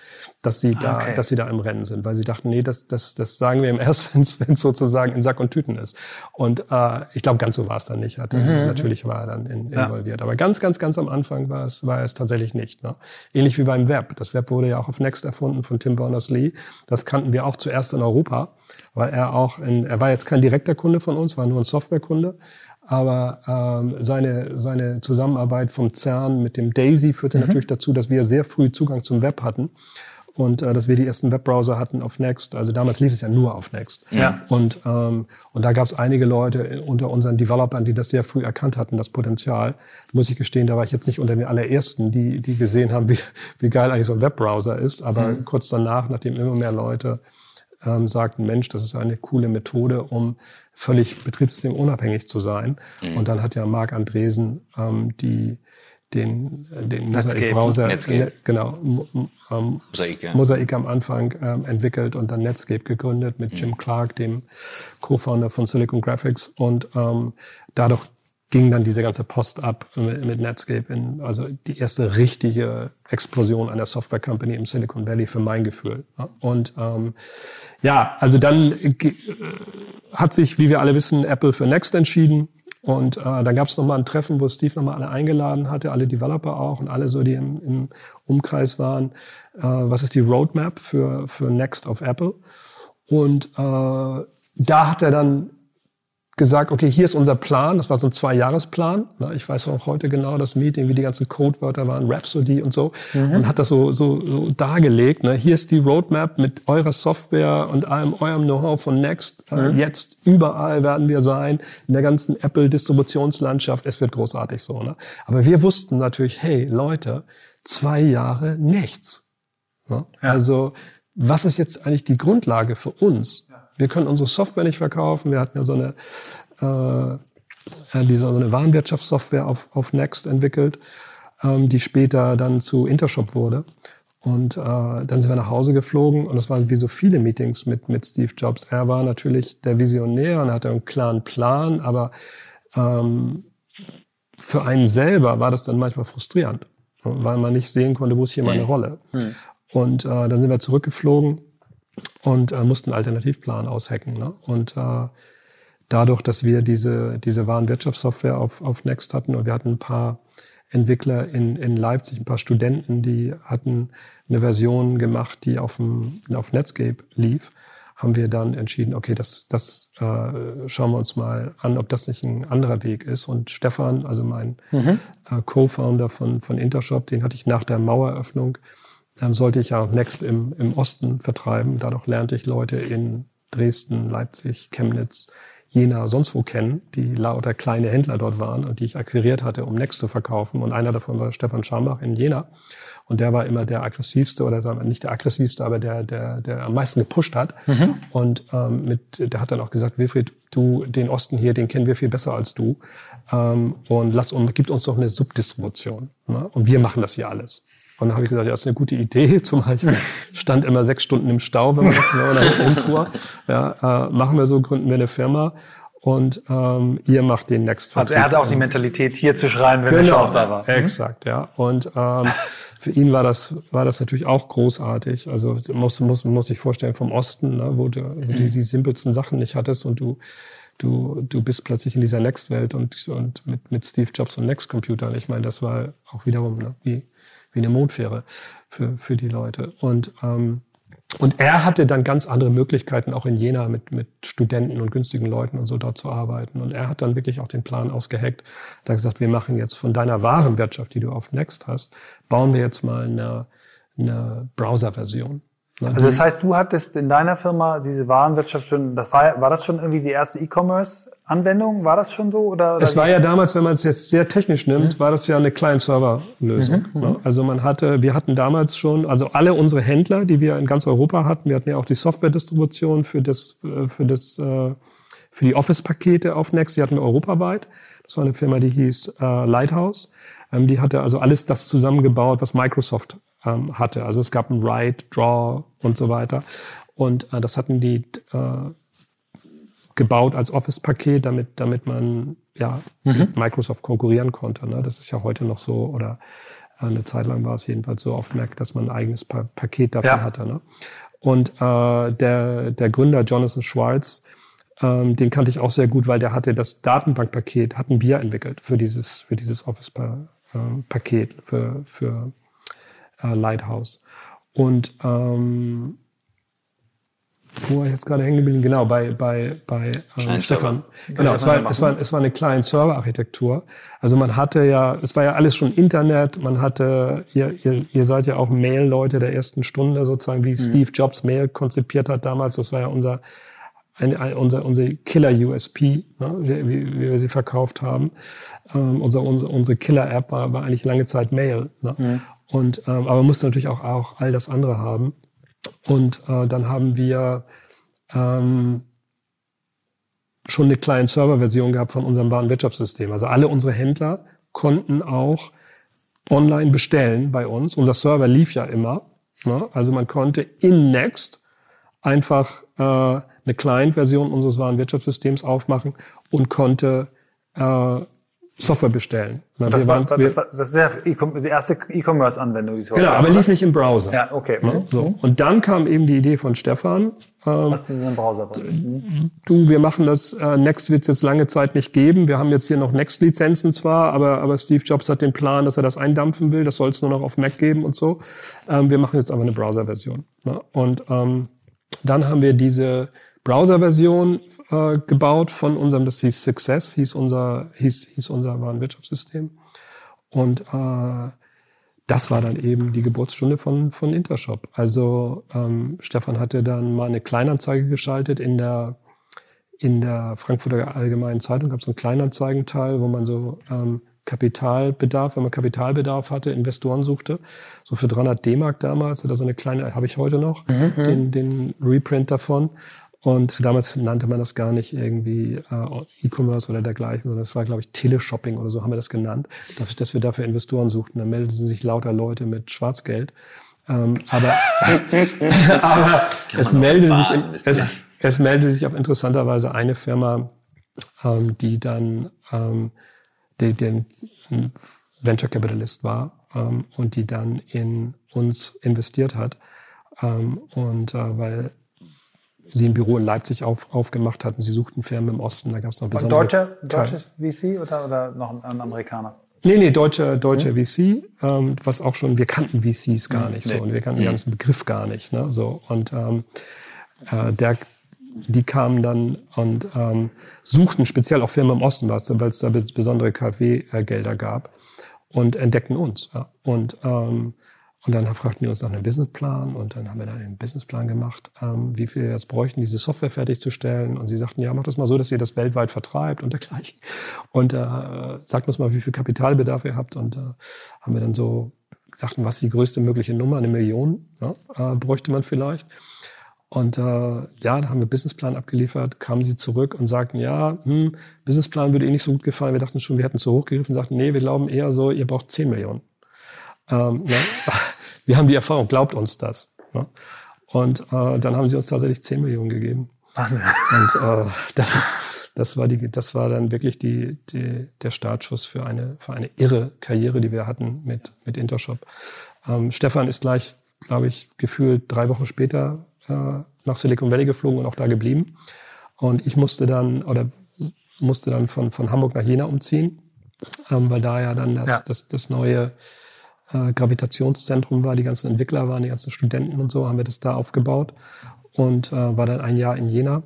Speaker 1: dass sie da, okay. dass sie da im Rennen sind, weil sie dachten, nee, das, das, das sagen wir ihm erst, wenn es sozusagen in Sack und Tüten ist. Und äh, ich glaube, ganz so war es dann nicht. Hatte, mhm, mhm. Natürlich war er dann in, involviert. Ja. Aber ganz, ganz, ganz am Anfang war es, war es tatsächlich nicht. Ne? Ähnlich wie beim Web. Das Web wurde ja auch auf Next erfunden von Tim Berners-Lee. Das kann kannten wir auch zuerst in Europa, weil er auch, in, er war jetzt kein direkter Kunde von uns, war nur ein Softwarekunde, aber ähm, seine, seine Zusammenarbeit vom CERN mit dem DAISY führte mhm. natürlich dazu, dass wir sehr früh Zugang zum Web hatten und äh, dass wir die ersten Webbrowser hatten auf Next. Also damals lief es ja nur auf Next. Ja. Und, ähm, und da gab es einige Leute unter unseren Developern, die das sehr früh erkannt hatten, das Potenzial. Muss ich gestehen, da war ich jetzt nicht unter den allerersten, die, die gesehen haben, wie, wie geil eigentlich so ein Webbrowser ist. Aber mhm. kurz danach, nachdem immer mehr Leute ähm, sagten, Mensch, das ist eine coole Methode, um völlig betriebssystemunabhängig zu sein. Mhm. Und dann hat ja Marc Andresen ähm, die den, den Mosaic-Browser, ne, genau, ähm, Mosaic, ja. Mosaic am Anfang ähm, entwickelt und dann Netscape gegründet mit mhm. Jim Clark, dem Co-Founder von Silicon Graphics. Und ähm, dadurch ging dann diese ganze Post ab mit, mit Netscape in, also die erste richtige Explosion einer Software Company im Silicon Valley für mein Gefühl. Und ähm, ja, also dann äh, hat sich, wie wir alle wissen, Apple für Next entschieden. Und äh, dann gab es nochmal ein Treffen, wo Steve nochmal alle eingeladen hatte, alle Developer auch und alle so, die im, im Umkreis waren. Äh, was ist die Roadmap für, für Next auf Apple? Und äh, da hat er dann gesagt, okay, hier ist unser Plan. Das war so ein Zwei-Jahres-Plan. Ich weiß auch heute genau das Meeting, wie die ganzen Codewörter waren, Rhapsody und so. Mhm. Und hat das so, so, so dargelegt. Ne? Hier ist die Roadmap mit eurer Software und allem eurem Know-how von Next. Äh, mhm. Jetzt überall werden wir sein, in der ganzen Apple-Distributionslandschaft. Es wird großartig so. Ne? Aber wir wussten natürlich, hey, Leute, zwei Jahre nichts. Ne? Also, was ist jetzt eigentlich die Grundlage für uns? Wir können unsere Software nicht verkaufen. Wir hatten ja so eine, äh, diese, so eine Warenwirtschaftssoftware auf, auf Next entwickelt, ähm, die später dann zu Intershop wurde. Und äh, dann sind wir nach Hause geflogen und es waren wie so viele Meetings mit, mit Steve Jobs. Er war natürlich der Visionär und hatte einen klaren Plan, aber ähm, für einen selber war das dann manchmal frustrierend, weil man nicht sehen konnte, wo ist hier meine hm. Rolle. Mhm. Und äh, dann sind wir zurückgeflogen und äh, mussten einen Alternativplan aushacken. Ne? Und äh, dadurch, dass wir diese, diese Warenwirtschaftssoftware auf, auf Next hatten und wir hatten ein paar Entwickler in, in Leipzig, ein paar Studenten, die hatten eine Version gemacht, die auf, dem, auf Netscape lief, haben wir dann entschieden, okay, das, das äh, schauen wir uns mal an, ob das nicht ein anderer Weg ist. Und Stefan, also mein mhm. äh, Co-Founder von, von Intershop, den hatte ich nach der Maueröffnung sollte ich ja auch Next im, im Osten vertreiben. Dadurch lernte ich Leute in Dresden, Leipzig, Chemnitz, Jena, sonst wo kennen, die lauter kleine Händler dort waren und die ich akquiriert hatte, um Next zu verkaufen. Und einer davon war Stefan Schambach in Jena. Und der war immer der aggressivste oder sagen wir nicht der aggressivste, aber der, der, der am meisten gepusht hat. Mhm. Und ähm, mit, der hat dann auch gesagt, Wilfried, du, den Osten hier, den kennen wir viel besser als du. Ähm, und lass uns, gib uns doch eine Subdistribution. Ne? Und wir machen das hier alles. Und dann habe ich gesagt, ja, das ist eine gute Idee. Zum Beispiel stand immer sechs Stunden im Stau, wenn man nach hinfuhr. Ja, äh, machen wir so, gründen wir eine Firma und ähm, ihr macht den Next
Speaker 2: Also er hatte auch die Mentalität, hier zu schreien, wenn genau, der Chance da war.
Speaker 1: Mhm. Exakt, ja. Und ähm, für ihn war das war das natürlich auch großartig. Also muss muss muss sich vorstellen vom Osten, ne, wo du, wo du die simpelsten Sachen nicht hattest und du du du bist plötzlich in dieser Next-Welt und und mit mit Steve Jobs und Next Computer. Ich meine, das war auch wiederum ne, wie wie eine Mondfähre für, für die Leute. Und, ähm, und er hatte dann ganz andere Möglichkeiten, auch in Jena mit, mit Studenten und günstigen Leuten und so dort zu arbeiten. Und er hat dann wirklich auch den Plan ausgeheckt. Hat gesagt, wir machen jetzt von deiner Warenwirtschaft, die du auf Next hast, bauen wir jetzt mal eine, eine Browser-Version.
Speaker 2: Also das heißt, du hattest in deiner Firma diese Warenwirtschaft schon, das war, war das schon irgendwie die erste E-Commerce-Anwendung? War das schon so? Oder, oder
Speaker 1: es war ja damals, wenn man es jetzt sehr technisch nimmt, mhm. war das ja eine Client-Server-Lösung. Mhm. Ne? Mhm. Also man hatte, wir hatten damals schon, also alle unsere Händler, die wir in ganz Europa hatten, wir hatten ja auch die Software-Distribution für das, äh, für das, äh, für die Office-Pakete auf Next, die hatten wir europaweit. Das war eine Firma, die hieß äh, Lighthouse. Ähm, die hatte also alles das zusammengebaut, was Microsoft ähm, hatte. Also es gab ein Write, Draw und so weiter. Und das hatten die gebaut als Office-Paket, damit, damit man ja mhm. mit Microsoft konkurrieren konnte. Ne? Das ist ja heute noch so oder äh, eine Zeit lang war es jedenfalls so auf Mac, dass man ein eigenes pa Paket dafür ja. hatte. Ne? Und äh, der, der Gründer Jonathan Schwartz, ähm, den kannte ich auch sehr gut, weil der hatte das Datenbankpaket, hatten wir entwickelt für dieses, für dieses Office-Paket, äh, für, für äh, Lighthouse. Und ähm, wo war ich jetzt gerade hängen geblieben? Genau, bei, bei, bei ähm, Stefan. Genau, es war, es, war, es war eine Client-Server-Architektur. Also man hatte ja, es war ja alles schon Internet, man hatte, ihr, ihr, ihr seid ja auch Mail-Leute der ersten Stunde sozusagen, wie mhm. Steve Jobs Mail konzipiert hat damals. Das war ja unser, ein, ein, unser, unser Killer-USP, ne, wie, wie wir sie verkauft haben. Ähm, unser, unser, unsere Killer-App war, war eigentlich lange Zeit Mail. Ne? Mhm. Und, ähm, aber man musste natürlich auch, auch all das andere haben. Und äh, dann haben wir ähm, schon eine kleine Serverversion gehabt von unserem Warenwirtschaftssystem. Also alle unsere Händler konnten auch online bestellen bei uns. Unser Server lief ja immer. Ne? Also man konnte in Next einfach äh, eine Client-Version unseres Warenwirtschaftssystems aufmachen und konnte äh, Software bestellen.
Speaker 2: Na, das, war, waren, das, war, das ist ja die erste E-Commerce-Anwendung.
Speaker 1: Die genau, aber lief nicht im Browser.
Speaker 2: Ja, okay.
Speaker 1: Ja, so. Und dann kam eben die Idee von Stefan.
Speaker 2: Ähm, Was Browser
Speaker 1: Du, wir machen das, äh, Next wird es jetzt lange Zeit nicht geben. Wir haben jetzt hier noch Next-Lizenzen zwar, aber, aber Steve Jobs hat den Plan, dass er das eindampfen will. Das soll es nur noch auf Mac geben und so. Ähm, wir machen jetzt aber eine Browser-Version. Ne? Und ähm, dann haben wir diese Browser-Version äh, gebaut von unserem, das hieß Success, hieß unser, hieß, hieß unser Warenwirtschaftssystem. Und äh, das war dann eben die Geburtsstunde von, von Intershop. Also ähm, Stefan hatte dann mal eine Kleinanzeige geschaltet in der, in der Frankfurter Allgemeinen Zeitung, gab es einen Kleinanzeigenteil, wo man so ähm, Kapitalbedarf, wenn man Kapitalbedarf hatte, Investoren suchte, so für 300 D-Mark damals, oder so eine kleine, habe ich heute noch, mhm. den, den Reprint davon. Und damals nannte man das gar nicht irgendwie äh, E-Commerce oder dergleichen, sondern es war, glaube ich, Teleshopping oder so haben wir das genannt, dass, dass wir dafür Investoren suchten. Da meldeten sich lauter Leute mit Schwarzgeld. Ähm, aber aber es meldete sich, es, es meldete sich auch interessanterweise eine Firma, ähm, die dann ähm, die, den Venture Capitalist war ähm, und die dann in uns investiert hat. Ähm, und äh, weil sie ein Büro in Leipzig auf, aufgemacht hatten. Sie suchten Firmen im Osten, da gab es noch besondere...
Speaker 2: Deutsche, deutsches VC oder, oder noch ein Amerikaner?
Speaker 1: Nee, nee, deutsche, deutsche hm? VC, ähm, was auch schon, wir kannten VCs gar hm, nicht nee. so und wir kannten hm. den ganzen Begriff gar nicht. Ne, so Und ähm, äh, der, die kamen dann und ähm, suchten speziell auch Firmen im Osten, weil es da besondere KfW-Gelder gab und entdeckten uns. Ja. Und ähm, und dann fragten die uns nach einem Businessplan und dann haben wir da einen Businessplan gemacht, ähm, wie viel wir jetzt bräuchten, diese Software fertigzustellen. Und sie sagten, ja, macht das mal so, dass ihr das weltweit vertreibt und dergleichen. Und äh, sagt uns mal, wie viel Kapitalbedarf ihr habt. Und äh, haben wir dann so gesagt, was ist die größte mögliche Nummer? Eine Million ja, äh, bräuchte man vielleicht. Und äh, ja, da haben wir Businessplan abgeliefert, kamen sie zurück und sagten, ja, hm, Businessplan würde ihnen nicht so gut gefallen. Wir dachten schon, wir hätten zu hoch gegriffen, sagten, nee, wir glauben eher so, ihr braucht 10 Millionen. Ähm, ne? Wir haben die Erfahrung, glaubt uns das. Ne? Und äh, dann haben sie uns tatsächlich 10 Millionen gegeben. Und äh, das, das war die, das war dann wirklich die, die, der Startschuss für eine, für eine irre Karriere, die wir hatten mit, mit Intershop. Ähm, Stefan ist gleich, glaube ich, gefühlt drei Wochen später äh, nach Silicon Valley geflogen und auch da geblieben. Und ich musste dann, oder musste dann von, von Hamburg nach Jena umziehen, ähm, weil da ja dann das, ja. das, das neue äh, Gravitationszentrum war, die ganzen Entwickler waren, die ganzen Studenten und so, haben wir das da aufgebaut und äh, war dann ein Jahr in Jena.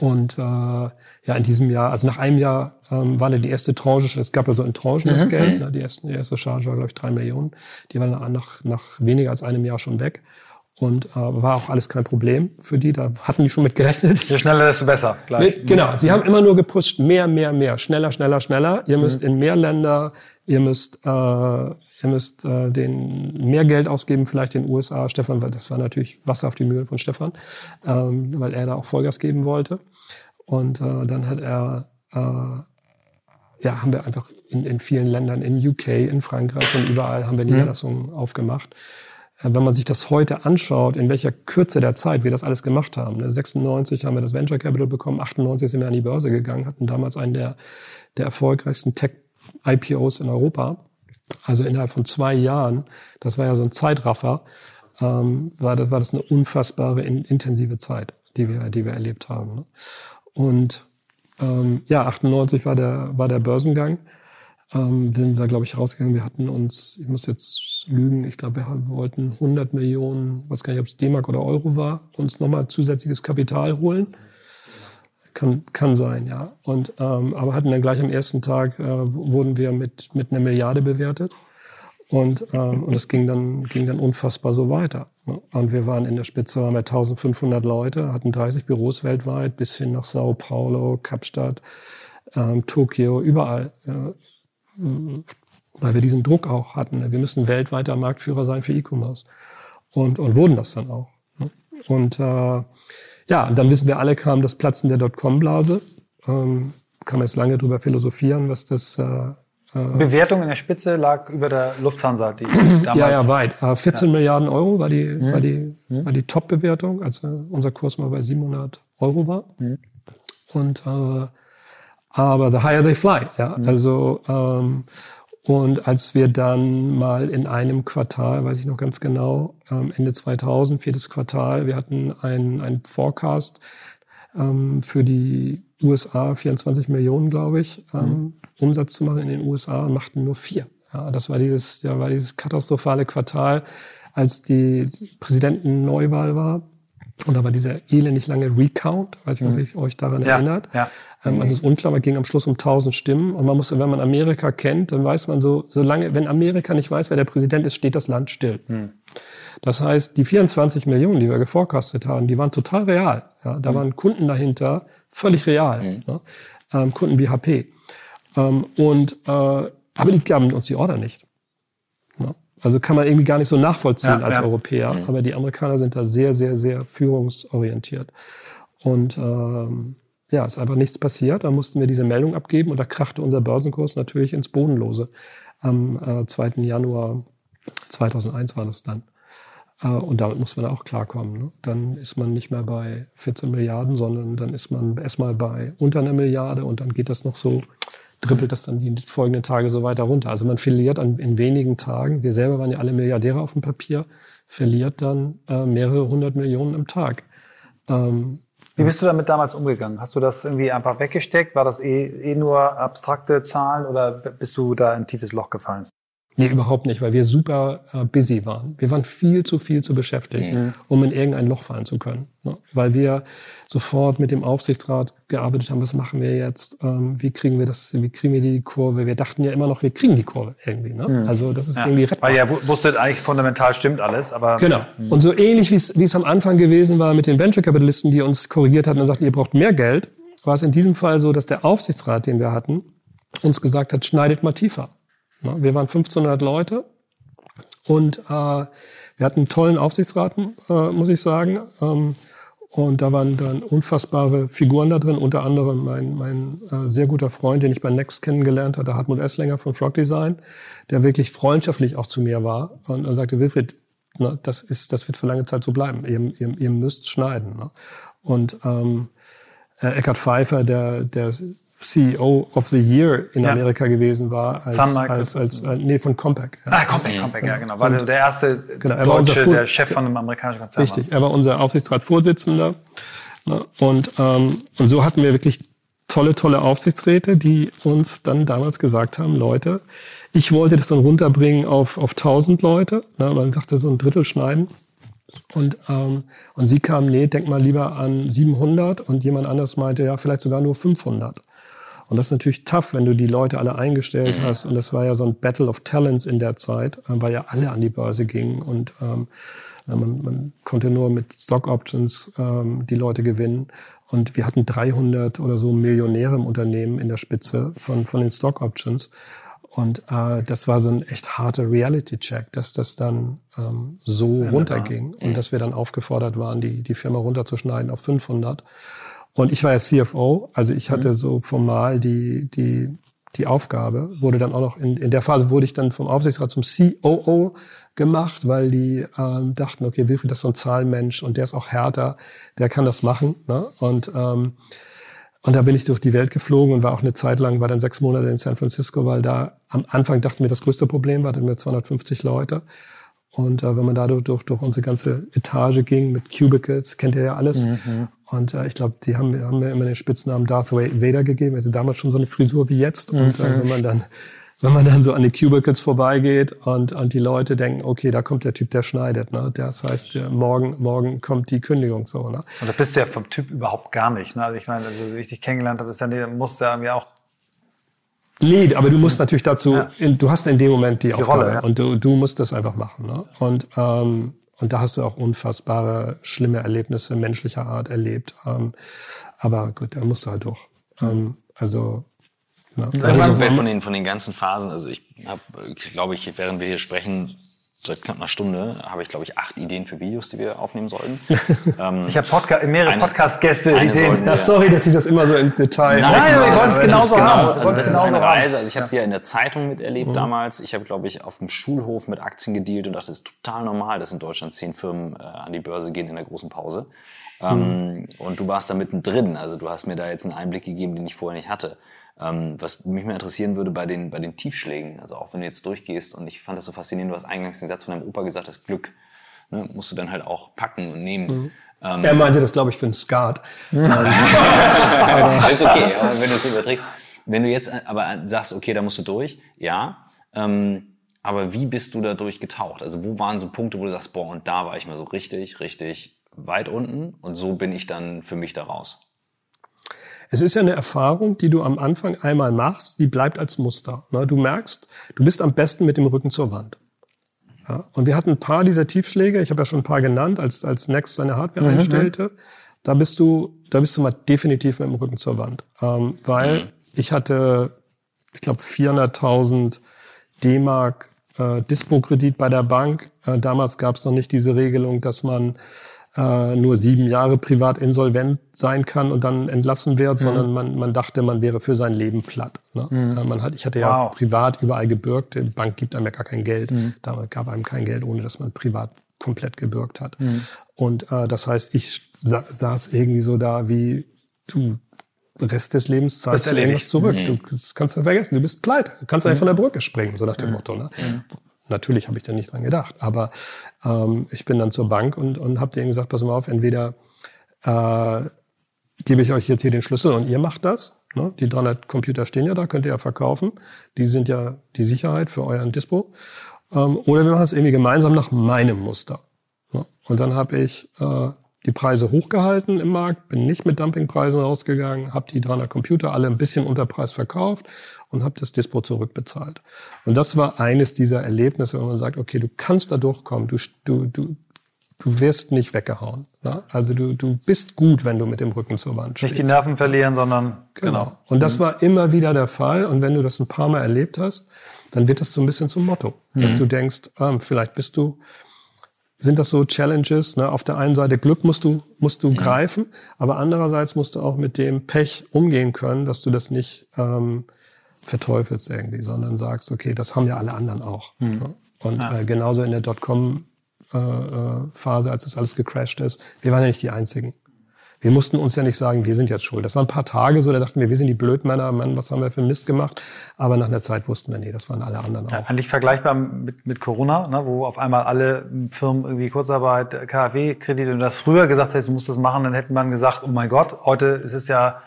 Speaker 1: Und äh, ja, in diesem Jahr, also nach einem Jahr ähm, war dann die erste Tranche, es gab ja so in Tranchen das mhm. Geld, ne, die, erste, die erste Charge war, glaube ich, drei Millionen. Die waren nach, nach weniger als einem Jahr schon weg. Und äh, war auch alles kein Problem für die. Da hatten die schon mit gerechnet.
Speaker 2: Je schneller, desto besser.
Speaker 1: Gleich. Genau. Sie haben immer nur gepusht, mehr, mehr, mehr, schneller, schneller, schneller. Ihr müsst mhm. in mehr Länder, ihr müsst, äh, ihr müsst äh, den mehr Geld ausgeben, vielleicht in den USA. Stefan, weil das war natürlich Wasser auf die Mühlen von Stefan, ähm, weil er da auch Vollgas geben wollte. Und äh, dann hat er, äh, ja, haben wir einfach in, in vielen Ländern, in UK, in Frankreich und überall haben wir mhm. Niederlassungen mhm. aufgemacht. Äh, wenn man sich das heute anschaut, in welcher Kürze der Zeit wir das alles gemacht haben. 96 ne, haben wir das Venture Capital bekommen, 98 sind wir an die Börse gegangen, hatten damals einen der, der erfolgreichsten Tech-IPOs in Europa. Also innerhalb von zwei Jahren, das war ja so ein Zeitraffer, ähm, war, das, war das eine unfassbare, in, intensive Zeit, die wir, die wir erlebt haben. Ne? Und ähm, ja, 98 war der, war der Börsengang. ähm, sind wir, glaube ich, rausgegangen. Wir hatten uns, ich muss jetzt lügen, ich glaube, wir wollten 100 Millionen, weiß gar nicht, ob es D-Mark oder Euro war, uns nochmal zusätzliches Kapital holen. Kann, kann sein, ja. Und, ähm, aber hatten dann gleich am ersten Tag, äh, wurden wir mit, mit einer Milliarde bewertet. Und, ähm, und es ging dann, ging dann unfassbar so weiter. Ne? Und wir waren in der Spitze, waren wir 1500 Leute, hatten 30 Büros weltweit, bis hin nach Sao Paulo, Kapstadt, ähm, Tokio, überall. Äh, weil wir diesen Druck auch hatten. Wir müssen weltweiter Marktführer sein für E-Commerce. Und, und wurden das dann auch. Ne? Und äh, ja, und dann wissen wir alle, kam das Platzen der Dotcom-Blase. Ähm, kann man jetzt lange drüber philosophieren, was das äh,
Speaker 2: äh, Bewertung in der Spitze lag über der Lufthansa, die
Speaker 1: damals. Ja, ja, weit. 14 ja. Milliarden Euro war die, mhm. war die, mhm. war die Top-Bewertung, als äh, unser Kurs mal bei 700 Euro war. Mhm. Und, äh, aber the higher they fly, ja. Mhm. Also, ähm, und als wir dann mal in einem Quartal, weiß ich noch ganz genau, ähm, Ende 2000, viertes Quartal, wir hatten einen, einen Forecast ähm, für die USA 24 Millionen, glaube ich, ähm, mhm. Umsatz zu machen in den USA und machten nur vier. Ja, das war dieses, ja, war dieses katastrophale Quartal, als die Präsidentenneuwahl war. Und da war dieser elendig lange Recount, weiß ich nicht, ob ihr euch daran ja, erinnert. Ja. Ähm, also es ist unklar, man ging am Schluss um 1000 Stimmen. Und man muss, wenn man Amerika kennt, dann weiß man so, solange, wenn Amerika nicht weiß, wer der Präsident ist, steht das Land still. Hm. Das heißt, die 24 Millionen, die wir geforecastet haben, die waren total real. Ja, da hm. waren Kunden dahinter, völlig real. Hm. Ne? Ähm, Kunden wie HP. Ähm, und, äh, aber die gaben uns die Order nicht. Ne? Also kann man irgendwie gar nicht so nachvollziehen ja, als ja. Europäer. Mhm. Aber die Amerikaner sind da sehr, sehr, sehr führungsorientiert. Und ähm, ja, ist einfach nichts passiert. Da mussten wir diese Meldung abgeben und da krachte unser Börsenkurs natürlich ins Bodenlose. Am äh, 2. Januar 2001 war das dann. Äh, und damit muss man auch klarkommen. Ne? Dann ist man nicht mehr bei 14 Milliarden, sondern dann ist man erstmal bei unter einer Milliarde und dann geht das noch so dribbelt das dann die folgenden Tage so weiter runter. Also man verliert an, in wenigen Tagen, wir selber waren ja alle Milliardäre auf dem Papier, verliert dann äh, mehrere hundert Millionen im Tag.
Speaker 2: Ähm, Wie bist du damit damals umgegangen? Hast du das irgendwie einfach weggesteckt? War das eh, eh nur abstrakte Zahlen oder bist du da in ein tiefes Loch gefallen?
Speaker 1: Nee, überhaupt nicht, weil wir super äh, busy waren. Wir waren viel zu viel zu beschäftigt, mhm. um in irgendein Loch fallen zu können. Ne? Weil wir sofort mit dem Aufsichtsrat gearbeitet haben, was machen wir jetzt, ähm, wie kriegen wir das, wie kriegen wir die Kurve. Wir dachten ja immer noch, wir kriegen die Kurve irgendwie. Ne? Mhm. Also das ist ja. irgendwie
Speaker 2: rettbar. Weil ihr wusstet eigentlich fundamental stimmt alles, aber...
Speaker 1: Genau. Mhm. Und so ähnlich wie es am Anfang gewesen war mit den Venture-Kapitalisten, die uns korrigiert hatten und sagten, ihr braucht mehr Geld, war es in diesem Fall so, dass der Aufsichtsrat, den wir hatten, uns gesagt hat, schneidet mal tiefer. Wir waren 1500 Leute und äh, wir hatten einen tollen Aufsichtsrat, äh, muss ich sagen. Ähm, und da waren dann unfassbare Figuren da drin, unter anderem mein, mein äh, sehr guter Freund, den ich bei Next kennengelernt hatte, Hartmut Esslinger von Frog Design, der wirklich freundschaftlich auch zu mir war und er sagte, Wilfried, ne, das ist, das wird für lange Zeit so bleiben. Ihr, ihr, ihr müsst schneiden. Ne? Und ähm, äh, Eckhard Pfeiffer, der, der CEO of the Year in ja. Amerika gewesen war als, Sun als, als, als nee von Compaq.
Speaker 2: Ja. Ah, Compaq, Compaq, ja genau. War der erste genau, er war Deutsche, der Chef von einem amerikanischen Konzern.
Speaker 1: Richtig, er war unser Aufsichtsratsvorsitzender. Ne? Und ähm, und so hatten wir wirklich tolle, tolle Aufsichtsräte, die uns dann damals gesagt haben, Leute, ich wollte das dann runterbringen auf auf 1000 Leute. Ne? Man sagte so ein Drittel schneiden. Und, ähm, und sie kamen, nee, denk mal lieber an 700 und jemand anders meinte, ja, vielleicht sogar nur 500. Und das ist natürlich tough, wenn du die Leute alle eingestellt mhm. hast. Und das war ja so ein Battle of Talents in der Zeit, äh, weil ja alle an die Börse gingen und ähm, man, man konnte nur mit Stock Options ähm, die Leute gewinnen. Und wir hatten 300 oder so Millionäre im Unternehmen in der Spitze von, von den Stock Options. Und äh, das war so ein echt harter Reality-Check, dass das dann ähm, so ja, runterging und dass wir dann aufgefordert waren, die, die Firma runterzuschneiden auf 500. Und ich war ja CFO, also ich hatte mhm. so formal die, die, die Aufgabe, wurde dann auch noch in, in der Phase wurde ich dann vom Aufsichtsrat zum COO gemacht, weil die ähm, dachten, okay, Wilfried das ist so ein Zahlenmensch und der ist auch härter, der kann das machen. Ne? Und ähm, und da bin ich durch die Welt geflogen und war auch eine Zeit lang, war dann sechs Monate in San Francisco, weil da am Anfang dachten wir, das größte Problem war, dann wir 250 Leute. Und äh, wenn man da durch, durch unsere ganze Etage ging mit Cubicles, kennt ihr ja alles. Mhm. Und äh, ich glaube, die haben, haben mir immer den Spitznamen Darth Vader gegeben. Er hatte damals schon so eine Frisur wie jetzt. Und äh, mhm. äh, wenn man dann wenn man dann so an die Cubicles vorbeigeht und, und die Leute denken, okay, da kommt der Typ, der schneidet. Ne? Das heißt, morgen, morgen kommt die Kündigung so. Ne?
Speaker 2: Und da bist du ja vom Typ überhaupt gar nicht. Ne? Also ich meine, also, wie ich dich kennengelernt habe, ist dann, musst du irgendwie auch
Speaker 1: Nee, aber du musst natürlich dazu, ja. in, du hast in dem Moment die, die Aufgabe Rolle, ja. und du, du musst das einfach machen. Ne? Und, ähm, und da hast du auch unfassbare, schlimme Erlebnisse menschlicher Art erlebt. Ähm, aber gut, da musst du halt durch. Ähm, also
Speaker 3: ja. Also von den, von den ganzen Phasen, also ich habe, glaube ich, während wir hier sprechen, seit knapp einer Stunde habe ich, glaube ich, acht Ideen für Videos, die wir aufnehmen sollten.
Speaker 2: ähm, ich habe Podca mehrere Podcast-Gäste Ideen.
Speaker 1: Ja, sorry, dass ich das immer so ins Detail
Speaker 3: Nein, Nein wollte es genauso genau. Also das ist eine Reise. Also ich habe sie ja in der Zeitung miterlebt mhm. damals. Ich habe, glaube ich, auf dem Schulhof mit Aktien gedealt und dachte, das ist total normal, dass in Deutschland zehn Firmen äh, an die Börse gehen in der großen Pause. Ähm, mhm. Und du warst da mittendrin. Also du hast mir da jetzt einen Einblick gegeben, den ich vorher nicht hatte. Ähm, was mich mal interessieren würde bei den, bei den Tiefschlägen, also auch wenn du jetzt durchgehst und ich fand das so faszinierend, du hast eingangs den Satz von deinem Opa gesagt, das Glück ne, musst du dann halt auch packen und nehmen. Mhm.
Speaker 1: Ähm, er meinte das, glaube ich, für einen Skat.
Speaker 3: ist okay, aber wenn du es überträgst. Wenn du jetzt aber sagst, okay, da musst du durch, ja, ähm, aber wie bist du da durchgetaucht? Also wo waren so Punkte, wo du sagst, boah, und da war ich mal so richtig, richtig weit unten und so bin ich dann für mich da raus?
Speaker 1: Es ist ja eine Erfahrung, die du am Anfang einmal machst, die bleibt als Muster. Ne? Du merkst, du bist am besten mit dem Rücken zur Wand. Und wir hatten ein paar dieser Tiefschläge, ich habe ja schon ein paar genannt, als, als Next seine Hardware mhm. einstellte. Da bist du, da bist du mal definitiv mit dem Rücken zur Wand. Ähm, weil mhm. ich hatte, ich glaube, 400.000 D-Mark äh, Dispo-Kredit bei der Bank. Äh, damals gab es noch nicht diese Regelung, dass man äh, nur sieben Jahre privat insolvent sein kann und dann entlassen wird, mhm. sondern man, man dachte, man wäre für sein Leben platt. Ne? Mhm. Äh, man hat, ich hatte ja wow. privat überall gebürgt, die Bank gibt einem ja gar kein Geld. Mhm. Da gab einem kein Geld, ohne dass man privat komplett gebürgt hat. Mhm. Und äh, das heißt, ich sa saß irgendwie so da wie du Rest des Lebens zahlst du irgendwas zurück. Mhm. Du kannst du vergessen, du bist pleite. Du kannst mhm. einfach von der Brücke springen, so nach dem mhm. Motto. Ne? Natürlich habe ich da nicht dran gedacht, aber ähm, ich bin dann zur Bank und, und habe denen gesagt, pass mal auf, entweder äh, gebe ich euch jetzt hier den Schlüssel und ihr macht das. Ne? Die 300 Computer stehen ja da, könnt ihr ja verkaufen. Die sind ja die Sicherheit für euren Dispo. Ähm, oder wir machen es irgendwie gemeinsam nach meinem Muster. Ne? Und dann habe ich äh, die Preise hochgehalten im Markt, bin nicht mit Dumpingpreisen rausgegangen, habe die 300 Computer alle ein bisschen unter Preis verkauft und habe das Dispo zurückbezahlt. Und das war eines dieser Erlebnisse, wo man sagt, okay, du kannst da durchkommen, du, du, du, du wirst nicht weggehauen. Ne? Also du, du bist gut, wenn du mit dem Rücken zur Wand
Speaker 2: stehst. Nicht die Nerven verlieren, sondern
Speaker 1: genau. genau. Und das mhm. war immer wieder der Fall. Und wenn du das ein paar Mal erlebt hast, dann wird das so ein bisschen zum Motto, mhm. dass du denkst, ähm, vielleicht bist du sind das so Challenges. Ne? Auf der einen Seite Glück musst du, musst du mhm. greifen, aber andererseits musst du auch mit dem Pech umgehen können, dass du das nicht ähm, verteufelst irgendwie, sondern sagst, okay, das haben ja alle anderen auch. Mhm. Ne? Und ja. äh, genauso in der Dotcom-Phase, äh, als das alles gecrashed ist, wir waren ja nicht die Einzigen. Wir mussten uns ja nicht sagen, wir sind jetzt schuld. Das waren ein paar Tage so, da dachten wir, wir sind die Blödmänner, Mann, was haben wir für Mist gemacht? Aber nach einer Zeit wussten wir, nee, das waren alle anderen auch. Ja,
Speaker 2: eigentlich vergleichbar mit, mit Corona, ne, wo auf einmal alle Firmen irgendwie Kurzarbeit, KfW-Kredite und das früher gesagt hättest, du musst das machen, dann hätte man gesagt, oh mein Gott, heute ist es ja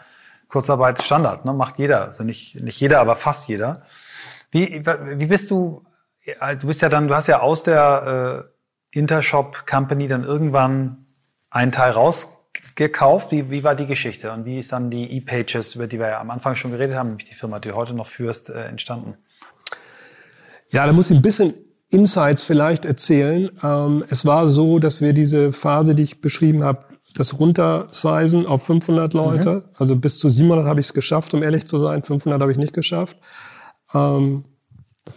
Speaker 2: Kurzarbeit Standard, ne? macht jeder. Also nicht, nicht jeder, aber fast jeder. Wie, wie bist du, du bist ja dann, du hast ja aus der äh, Intershop Company dann irgendwann einen Teil rausgekauft. Wie, wie war die Geschichte? Und wie ist dann die E-Pages, über die wir ja am Anfang schon geredet haben, nämlich die Firma, die du heute noch führst, äh, entstanden?
Speaker 1: Ja, da muss ich ein bisschen Insights vielleicht erzählen. Ähm, es war so, dass wir diese Phase, die ich beschrieben habe, das runtersizen auf 500 Leute. Mhm. Also bis zu 700 habe ich es geschafft, um ehrlich zu sein. 500 habe ich nicht geschafft. Ähm,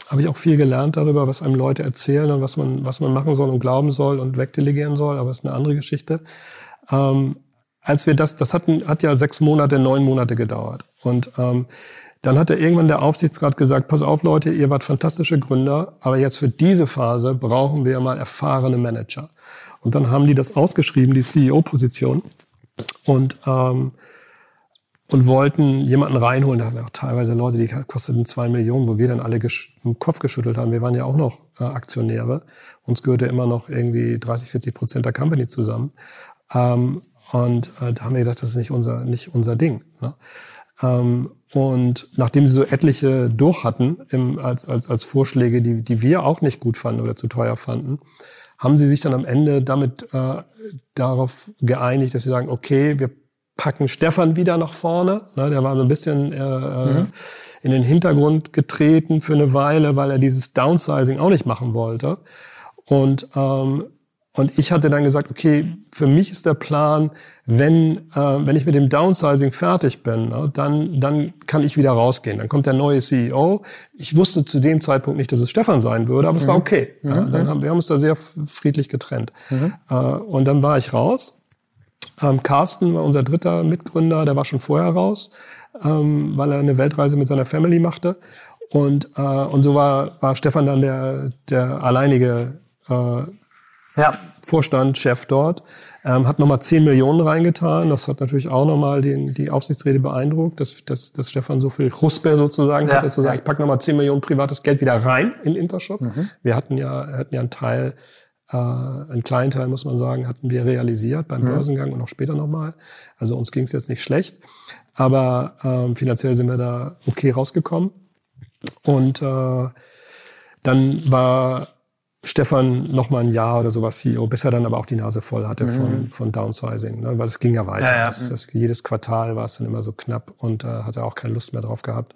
Speaker 1: habe ich auch viel gelernt darüber, was einem Leute erzählen und was man, was man machen soll und glauben soll und wegdelegieren soll. Aber es ist eine andere Geschichte. Ähm, als wir das, das hatten, hat ja sechs Monate, neun Monate gedauert. Und ähm, dann hat er irgendwann der Aufsichtsrat gesagt, pass auf Leute, ihr wart fantastische Gründer, aber jetzt für diese Phase brauchen wir mal erfahrene Manager. Und dann haben die das ausgeschrieben, die CEO-Position. Und, ähm, und wollten jemanden reinholen. Da haben wir auch teilweise Leute, die kosteten zwei Millionen, wo wir dann alle im Kopf geschüttelt haben. Wir waren ja auch noch äh, Aktionäre. Uns gehörte immer noch irgendwie 30, 40 Prozent der Company zusammen. Ähm, und äh, da haben wir gedacht, das ist nicht unser, nicht unser Ding. Ne? Ähm, Und nachdem sie so etliche durch hatten im, als, als, als Vorschläge, die, die wir auch nicht gut fanden oder zu teuer fanden, haben sie sich dann am Ende damit äh, darauf geeinigt, dass sie sagen, okay, wir packen Stefan wieder nach vorne. Ne, der war so ein bisschen äh, äh mhm. in den Hintergrund getreten für eine Weile, weil er dieses Downsizing auch nicht machen wollte. Und ähm, und ich hatte dann gesagt, okay, für mich ist der Plan, wenn, äh, wenn ich mit dem Downsizing fertig bin, ne, dann, dann kann ich wieder rausgehen. Dann kommt der neue CEO. Ich wusste zu dem Zeitpunkt nicht, dass es Stefan sein würde, aber es war mhm. okay. Mhm. Ja, dann haben, wir haben uns da sehr friedlich getrennt. Mhm. Äh, und dann war ich raus. Ähm, Carsten war unser dritter Mitgründer, der war schon vorher raus, ähm, weil er eine Weltreise mit seiner Family machte. Und, äh, und so war, war Stefan dann der, der alleinige äh, ja. Vorstand, Chef dort, ähm, hat nochmal 10 Millionen reingetan. Das hat natürlich auch nochmal den, die Aufsichtsrede beeindruckt, dass, dass, dass Stefan so viel Huspe sozusagen ja. hatte, zu sagen, ich packe nochmal 10 Millionen privates Geld wieder rein in Intershop. Mhm. Wir hatten ja, hatten ja einen Teil, äh, einen kleinen Teil, muss man sagen, hatten wir realisiert beim mhm. Börsengang und auch später nochmal. Also uns ging es jetzt nicht schlecht. Aber ähm, finanziell sind wir da okay rausgekommen. Und äh, dann war Stefan noch mal ein Jahr oder sowas CEO, bis er dann aber auch die Nase voll hatte mhm. von, von Downsizing, ne? weil es ging ja weiter. Ja, ja. Das, das, jedes Quartal war es dann immer so knapp und äh, hatte auch keine Lust mehr drauf gehabt.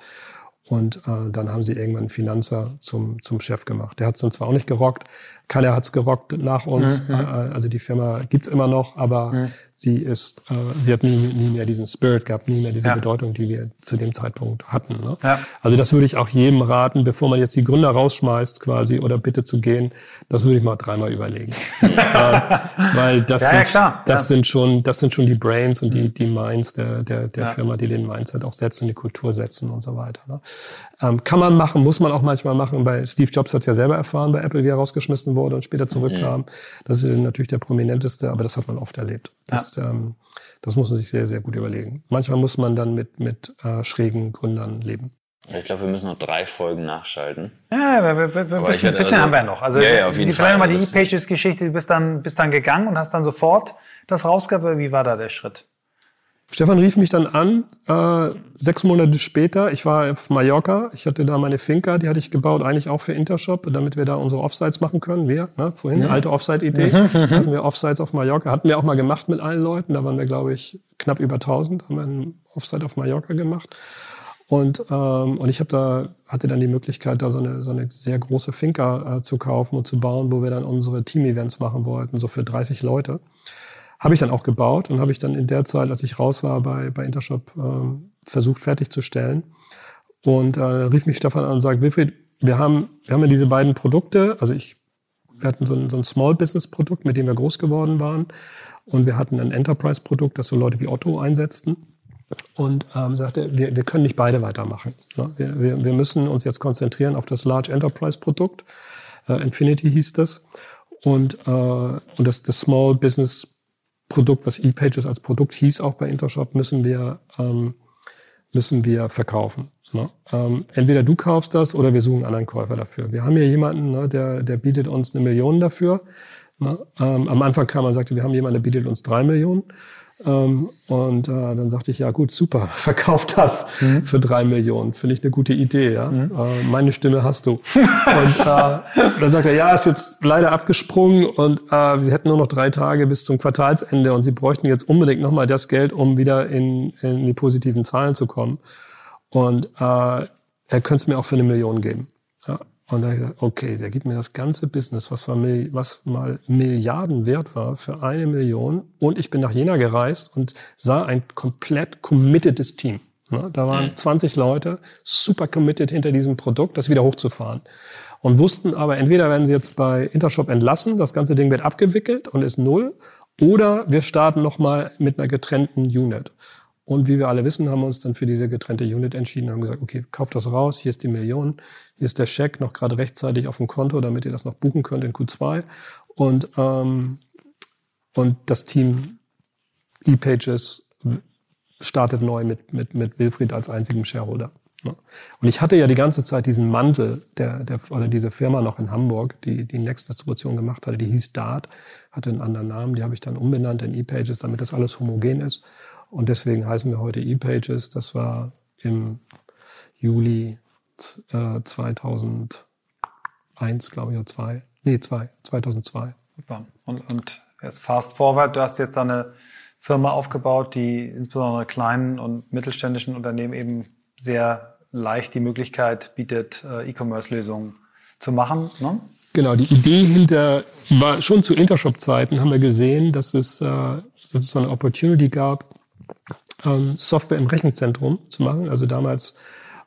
Speaker 1: Und äh, dann haben sie irgendwann einen Finanzer zum, zum Chef gemacht. Der hat es dann zwar auch nicht gerockt, keiner hat's gerockt nach uns. Mhm. Äh, also die Firma gibt's immer noch, aber mhm. Sie ist, äh, sie hat nie, nie mehr diesen Spirit gehabt, nie mehr diese ja. Bedeutung, die wir zu dem Zeitpunkt hatten. Ne? Ja. Also das würde ich auch jedem raten, bevor man jetzt die Gründer rausschmeißt quasi oder bitte zu gehen, das würde ich mal dreimal überlegen. äh, weil das, ja, sind, das sind schon, das sind schon die Brains und die, mhm. die Minds der, der, der Firma, die den Mindset auch setzen, die Kultur setzen und so weiter. Ne? Ähm, kann man machen, muss man auch manchmal machen. Bei Steve Jobs hat ja selber erfahren bei Apple, wie er rausgeschmissen wurde und später zurückkam. Mhm. Das ist natürlich der prominenteste, aber das hat man oft erlebt. Das, ja. ähm, das muss man sich sehr, sehr gut überlegen. Manchmal muss man dann mit, mit äh, schrägen Gründern leben.
Speaker 3: Ich glaube, wir müssen noch drei Folgen nachschalten.
Speaker 2: Ja, wir, wir, wir, ein bisschen, bisschen also, haben wir noch. Also ja, ja, auf jeden die, Fall. mal die E-Pages-Geschichte, du bist dann, bist dann gegangen und hast dann sofort das rausgehabt. Wie war da der Schritt?
Speaker 1: Stefan rief mich dann an, äh, sechs Monate später. Ich war auf Mallorca. Ich hatte da meine Finca, die hatte ich gebaut, eigentlich auch für Intershop, damit wir da unsere Offsites machen können. Wir, ne, vorhin, ja. alte Offsite-Idee. Mhm, mhm. hatten wir Offsites auf Mallorca. Hatten wir auch mal gemacht mit allen Leuten. Da waren wir, glaube ich, knapp über 1000. Haben wir einen Offsite auf Mallorca gemacht. Und, ähm, und ich hab da, hatte dann die Möglichkeit, da so eine, so eine sehr große Finca äh, zu kaufen und zu bauen, wo wir dann unsere Team-Events machen wollten, so für 30 Leute. Habe ich dann auch gebaut und habe ich dann in der Zeit, als ich raus war bei, bei Intershop, ähm, versucht fertigzustellen. Und äh, rief mich Stefan an und sagt, Wilfried, wir haben, wir haben ja diese beiden Produkte, also ich, wir hatten so ein, so ein Small Business Produkt, mit dem wir groß geworden waren. Und wir hatten ein Enterprise Produkt, das so Leute wie Otto einsetzten. Und ähm, sagte, wir, wir können nicht beide weitermachen. Ne? Wir, wir, wir müssen uns jetzt konzentrieren auf das Large Enterprise Produkt. Äh, Infinity hieß das. Und, äh, und das, das Small Business Produkt, was ePages als Produkt hieß, auch bei Intershop, müssen wir, ähm, müssen wir verkaufen. Ne? Ähm, entweder du kaufst das oder wir suchen einen anderen Käufer dafür. Wir haben hier jemanden, ne, der, der bietet uns eine Million dafür. Ne? Ähm, am Anfang kam und sagte, wir haben jemanden, der bietet uns drei Millionen. Ähm, und äh, dann sagte ich, ja gut, super, verkauf das mhm. für drei Millionen. Finde ich eine gute Idee, ja. Mhm. Äh, meine Stimme hast du. und äh, dann sagt er, ja, ist jetzt leider abgesprungen und äh, sie hätten nur noch drei Tage bis zum Quartalsende und sie bräuchten jetzt unbedingt nochmal das Geld, um wieder in, in die positiven Zahlen zu kommen. Und äh, er könnte es mir auch für eine Million geben. Und da habe ich gesagt, okay, der gibt mir das ganze Business, was, war, was mal Milliarden wert war, für eine Million. Und ich bin nach Jena gereist und sah ein komplett committedes Team. Ne, da waren 20 mhm. Leute super committed hinter diesem Produkt, das wieder hochzufahren. Und wussten aber, entweder werden sie jetzt bei Intershop entlassen, das ganze Ding wird abgewickelt und ist null, oder wir starten nochmal mit einer getrennten Unit. Und wie wir alle wissen, haben wir uns dann für diese getrennte Unit entschieden, haben gesagt, okay, kauft das raus, hier ist die Million, hier ist der Scheck noch gerade rechtzeitig auf dem Konto, damit ihr das noch buchen könnt in Q2. Und, ähm, und das Team ePages startet neu mit, mit, mit Wilfried als einzigem Shareholder. Ne? Und ich hatte ja die ganze Zeit diesen Mantel der, der, oder diese Firma noch in Hamburg, die die Next-Distribution gemacht hatte, die hieß Dart, hatte einen anderen Namen, die habe ich dann umbenannt in ePages, damit das alles homogen ist. Und deswegen heißen wir heute ePages. Das war im Juli äh, 2001, glaube ich, oder zwei. Nee, zwei, 2002.
Speaker 2: Super. Und, und jetzt fast forward, du hast jetzt da eine Firma aufgebaut, die insbesondere kleinen und mittelständischen Unternehmen eben sehr leicht die Möglichkeit bietet, äh, E-Commerce-Lösungen zu machen. Ne?
Speaker 1: Genau, die Idee hinter war schon zu Intershop-Zeiten haben wir gesehen, dass es, äh, dass es so eine Opportunity gab, ähm, Software im Rechenzentrum zu machen. Also damals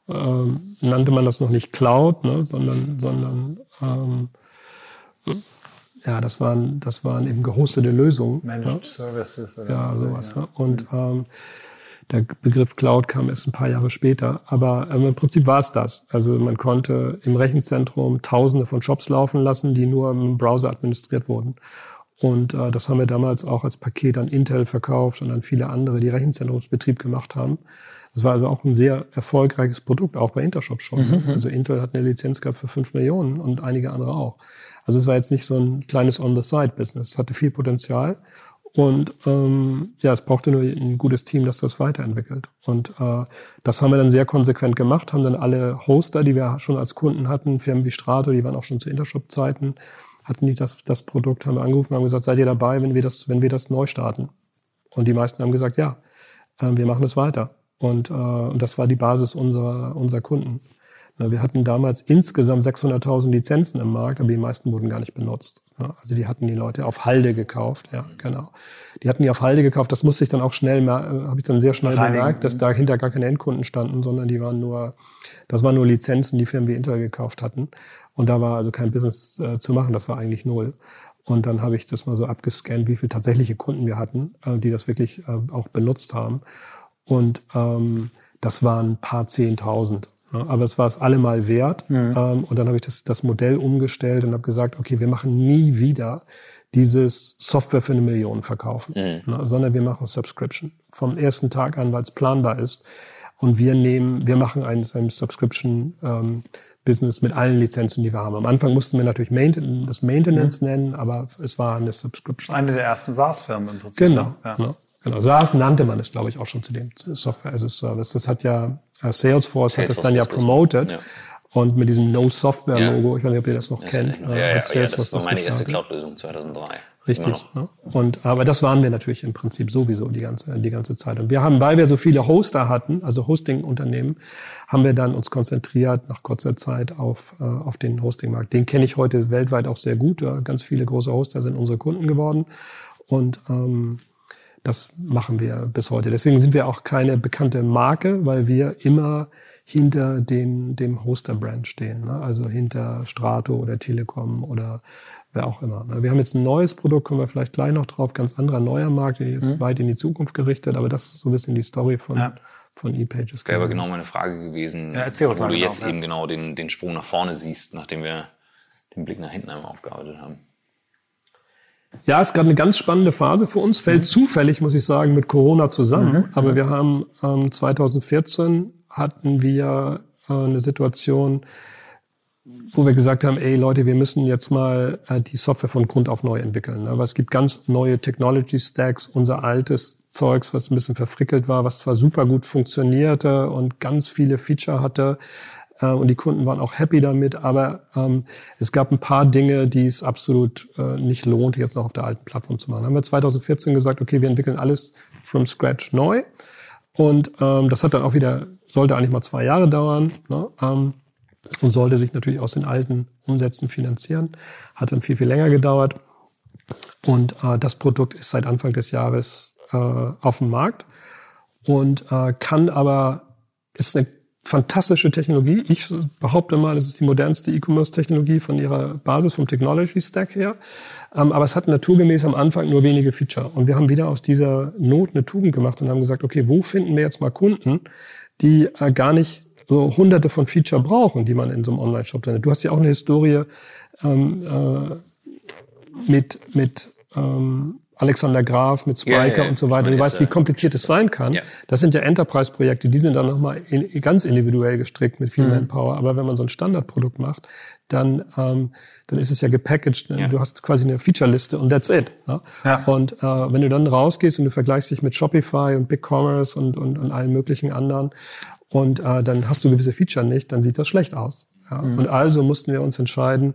Speaker 1: ähm, nannte man das noch nicht Cloud, ne, sondern, sondern ähm, ja, das waren, das waren eben gehostete Lösungen.
Speaker 2: Managed ne? Services
Speaker 1: oder Ja, sowas. Ja. Ne? Und ähm, der Begriff Cloud kam erst ein paar Jahre später. Aber ähm, im Prinzip war es das. Also man konnte im Rechenzentrum Tausende von Shops laufen lassen, die nur im Browser administriert wurden. Und äh, das haben wir damals auch als Paket an Intel verkauft und an viele andere, die Rechenzentrumsbetrieb gemacht haben. Das war also auch ein sehr erfolgreiches Produkt, auch bei Intershop schon. Mhm. Also Intel hat eine Lizenz gehabt für fünf Millionen und einige andere auch. Also es war jetzt nicht so ein kleines On-the-Side-Business. Es hatte viel Potenzial. Und ähm, ja, es brauchte nur ein gutes Team, das das weiterentwickelt. Und äh, das haben wir dann sehr konsequent gemacht, haben dann alle Hoster, die wir schon als Kunden hatten, Firmen wie Strato, die waren auch schon zu Intershop-Zeiten, hatten die das, das Produkt, haben wir angerufen, haben gesagt, seid ihr dabei, wenn wir das, wenn wir das neu starten? Und die meisten haben gesagt, ja, äh, wir machen es weiter. Und, äh, und das war die Basis unserer, unserer Kunden. Wir hatten damals insgesamt 600.000 Lizenzen im Markt, aber die meisten wurden gar nicht benutzt. Also die hatten die Leute auf Halde gekauft, ja, genau. Die hatten die auf Halde gekauft. Das musste ich dann auch schnell, äh, habe ich dann sehr schnell Reinigen. bemerkt, dass dahinter gar keine Endkunden standen, sondern die waren nur, das waren nur Lizenzen, die Firmen wie Intel gekauft hatten. Und da war also kein Business äh, zu machen. Das war eigentlich null. Und dann habe ich das mal so abgescannt, wie viele tatsächliche Kunden wir hatten, äh, die das wirklich äh, auch benutzt haben. Und ähm, das waren ein paar Zehntausend. Ne? Aber es war es allemal wert. Mhm. Ähm, und dann habe ich das, das Modell umgestellt und habe gesagt, okay, wir machen nie wieder dieses Software für eine Million verkaufen, mhm. Ne? sondern wir machen Subscription vom ersten Tag an, weil es planbar ist. Und wir nehmen, wir machen ein, ein Subscription ähm, Business mit allen Lizenzen, die wir haben. Am Anfang mussten wir natürlich Mainten das Maintenance mhm. nennen, aber es war eine Subscription.
Speaker 2: Eine der ersten SaaS-Firmen im Prinzip.
Speaker 1: Genau. Ne? Ja. Ne? Genau. SaaS nannte man es, glaube ich, auch schon zu dem Software as a Service. Das hat ja äh, Salesforce, hat das dann ja promoted. Ja. Und mit diesem No-Software-Logo, ich weiß nicht, ob ihr das noch das kennt,
Speaker 3: ja, ja, hat Salesforce ja, das war meine erste Cloud-Lösung 2003.
Speaker 1: Richtig. Ne? Und, aber das waren wir natürlich im Prinzip sowieso die ganze, die ganze Zeit. Und wir haben, weil wir so viele Hoster hatten, also Hosting-Unternehmen, haben wir dann uns konzentriert nach kurzer Zeit auf, äh, auf den Hosting-Markt. Den kenne ich heute weltweit auch sehr gut. Ganz viele große Hoster sind unsere Kunden geworden. Und ähm, das machen wir bis heute. Deswegen sind wir auch keine bekannte Marke, weil wir immer hinter den, dem Hoster-Brand stehen. Ne? Also hinter Strato oder Telekom oder wer auch immer. Ne? Wir haben jetzt ein neues Produkt, kommen wir vielleicht gleich noch drauf, ganz anderer neuer Markt, jetzt mhm. weit in die Zukunft gerichtet, aber das ist so ein bisschen die Story von, ja. von ePages.
Speaker 3: Das wäre aber genau meine Frage gewesen, ja, wo du genau, jetzt ja. eben genau den, den Sprung nach vorne siehst, nachdem wir den Blick nach hinten einmal aufgearbeitet haben.
Speaker 1: Ja, es ist gerade eine ganz spannende Phase für uns. Fällt mhm. zufällig, muss ich sagen, mit Corona zusammen. Mhm. Aber wir haben ähm, 2014 hatten wir äh, eine Situation, wo wir gesagt haben, ey Leute, wir müssen jetzt mal äh, die Software von Grund auf neu entwickeln. Aber es gibt ganz neue Technology Stacks, unser altes Zeugs, was ein bisschen verfrickelt war, was zwar super gut funktionierte und ganz viele Feature hatte, äh, und die Kunden waren auch happy damit, aber ähm, es gab ein paar Dinge, die es absolut äh, nicht lohnt, jetzt noch auf der alten Plattform zu machen. Dann haben wir 2014 gesagt, okay, wir entwickeln alles from scratch neu. Und ähm, das hat dann auch wieder, sollte eigentlich mal zwei Jahre dauern. Ne? Ähm, und sollte sich natürlich aus den alten Umsätzen finanzieren. Hat dann viel, viel länger gedauert. Und äh, das Produkt ist seit Anfang des Jahres äh, auf dem Markt und äh, kann aber, ist eine fantastische Technologie. Ich behaupte mal, es ist die modernste E-Commerce-Technologie von ihrer Basis, vom Technology Stack her. Ähm, aber es hat naturgemäß am Anfang nur wenige Feature. Und wir haben wieder aus dieser Not eine Tugend gemacht und haben gesagt, okay, wo finden wir jetzt mal Kunden, die äh, gar nicht so hunderte von Feature brauchen, die man in so einem Online-Shop findet. Du hast ja auch eine Historie ähm, äh, mit, mit ähm, Alexander Graf mit Spiker ja, ja, und so weiter. Du weißt, wie kompliziert es sein kann. Ja. Das sind ja Enterprise-Projekte, die sind dann nochmal in, ganz individuell gestrickt mit viel mhm. Manpower. Aber wenn man so ein Standardprodukt macht, dann, ähm, dann ist es ja gepackaged. Du hast quasi eine Feature-Liste und that's it. Ne? Und äh, wenn du dann rausgehst und du vergleichst dich mit Shopify und BigCommerce und, und, und allen möglichen anderen und äh, dann hast du gewisse Feature nicht, dann sieht das schlecht aus. Ja? Mhm. Und also mussten wir uns entscheiden,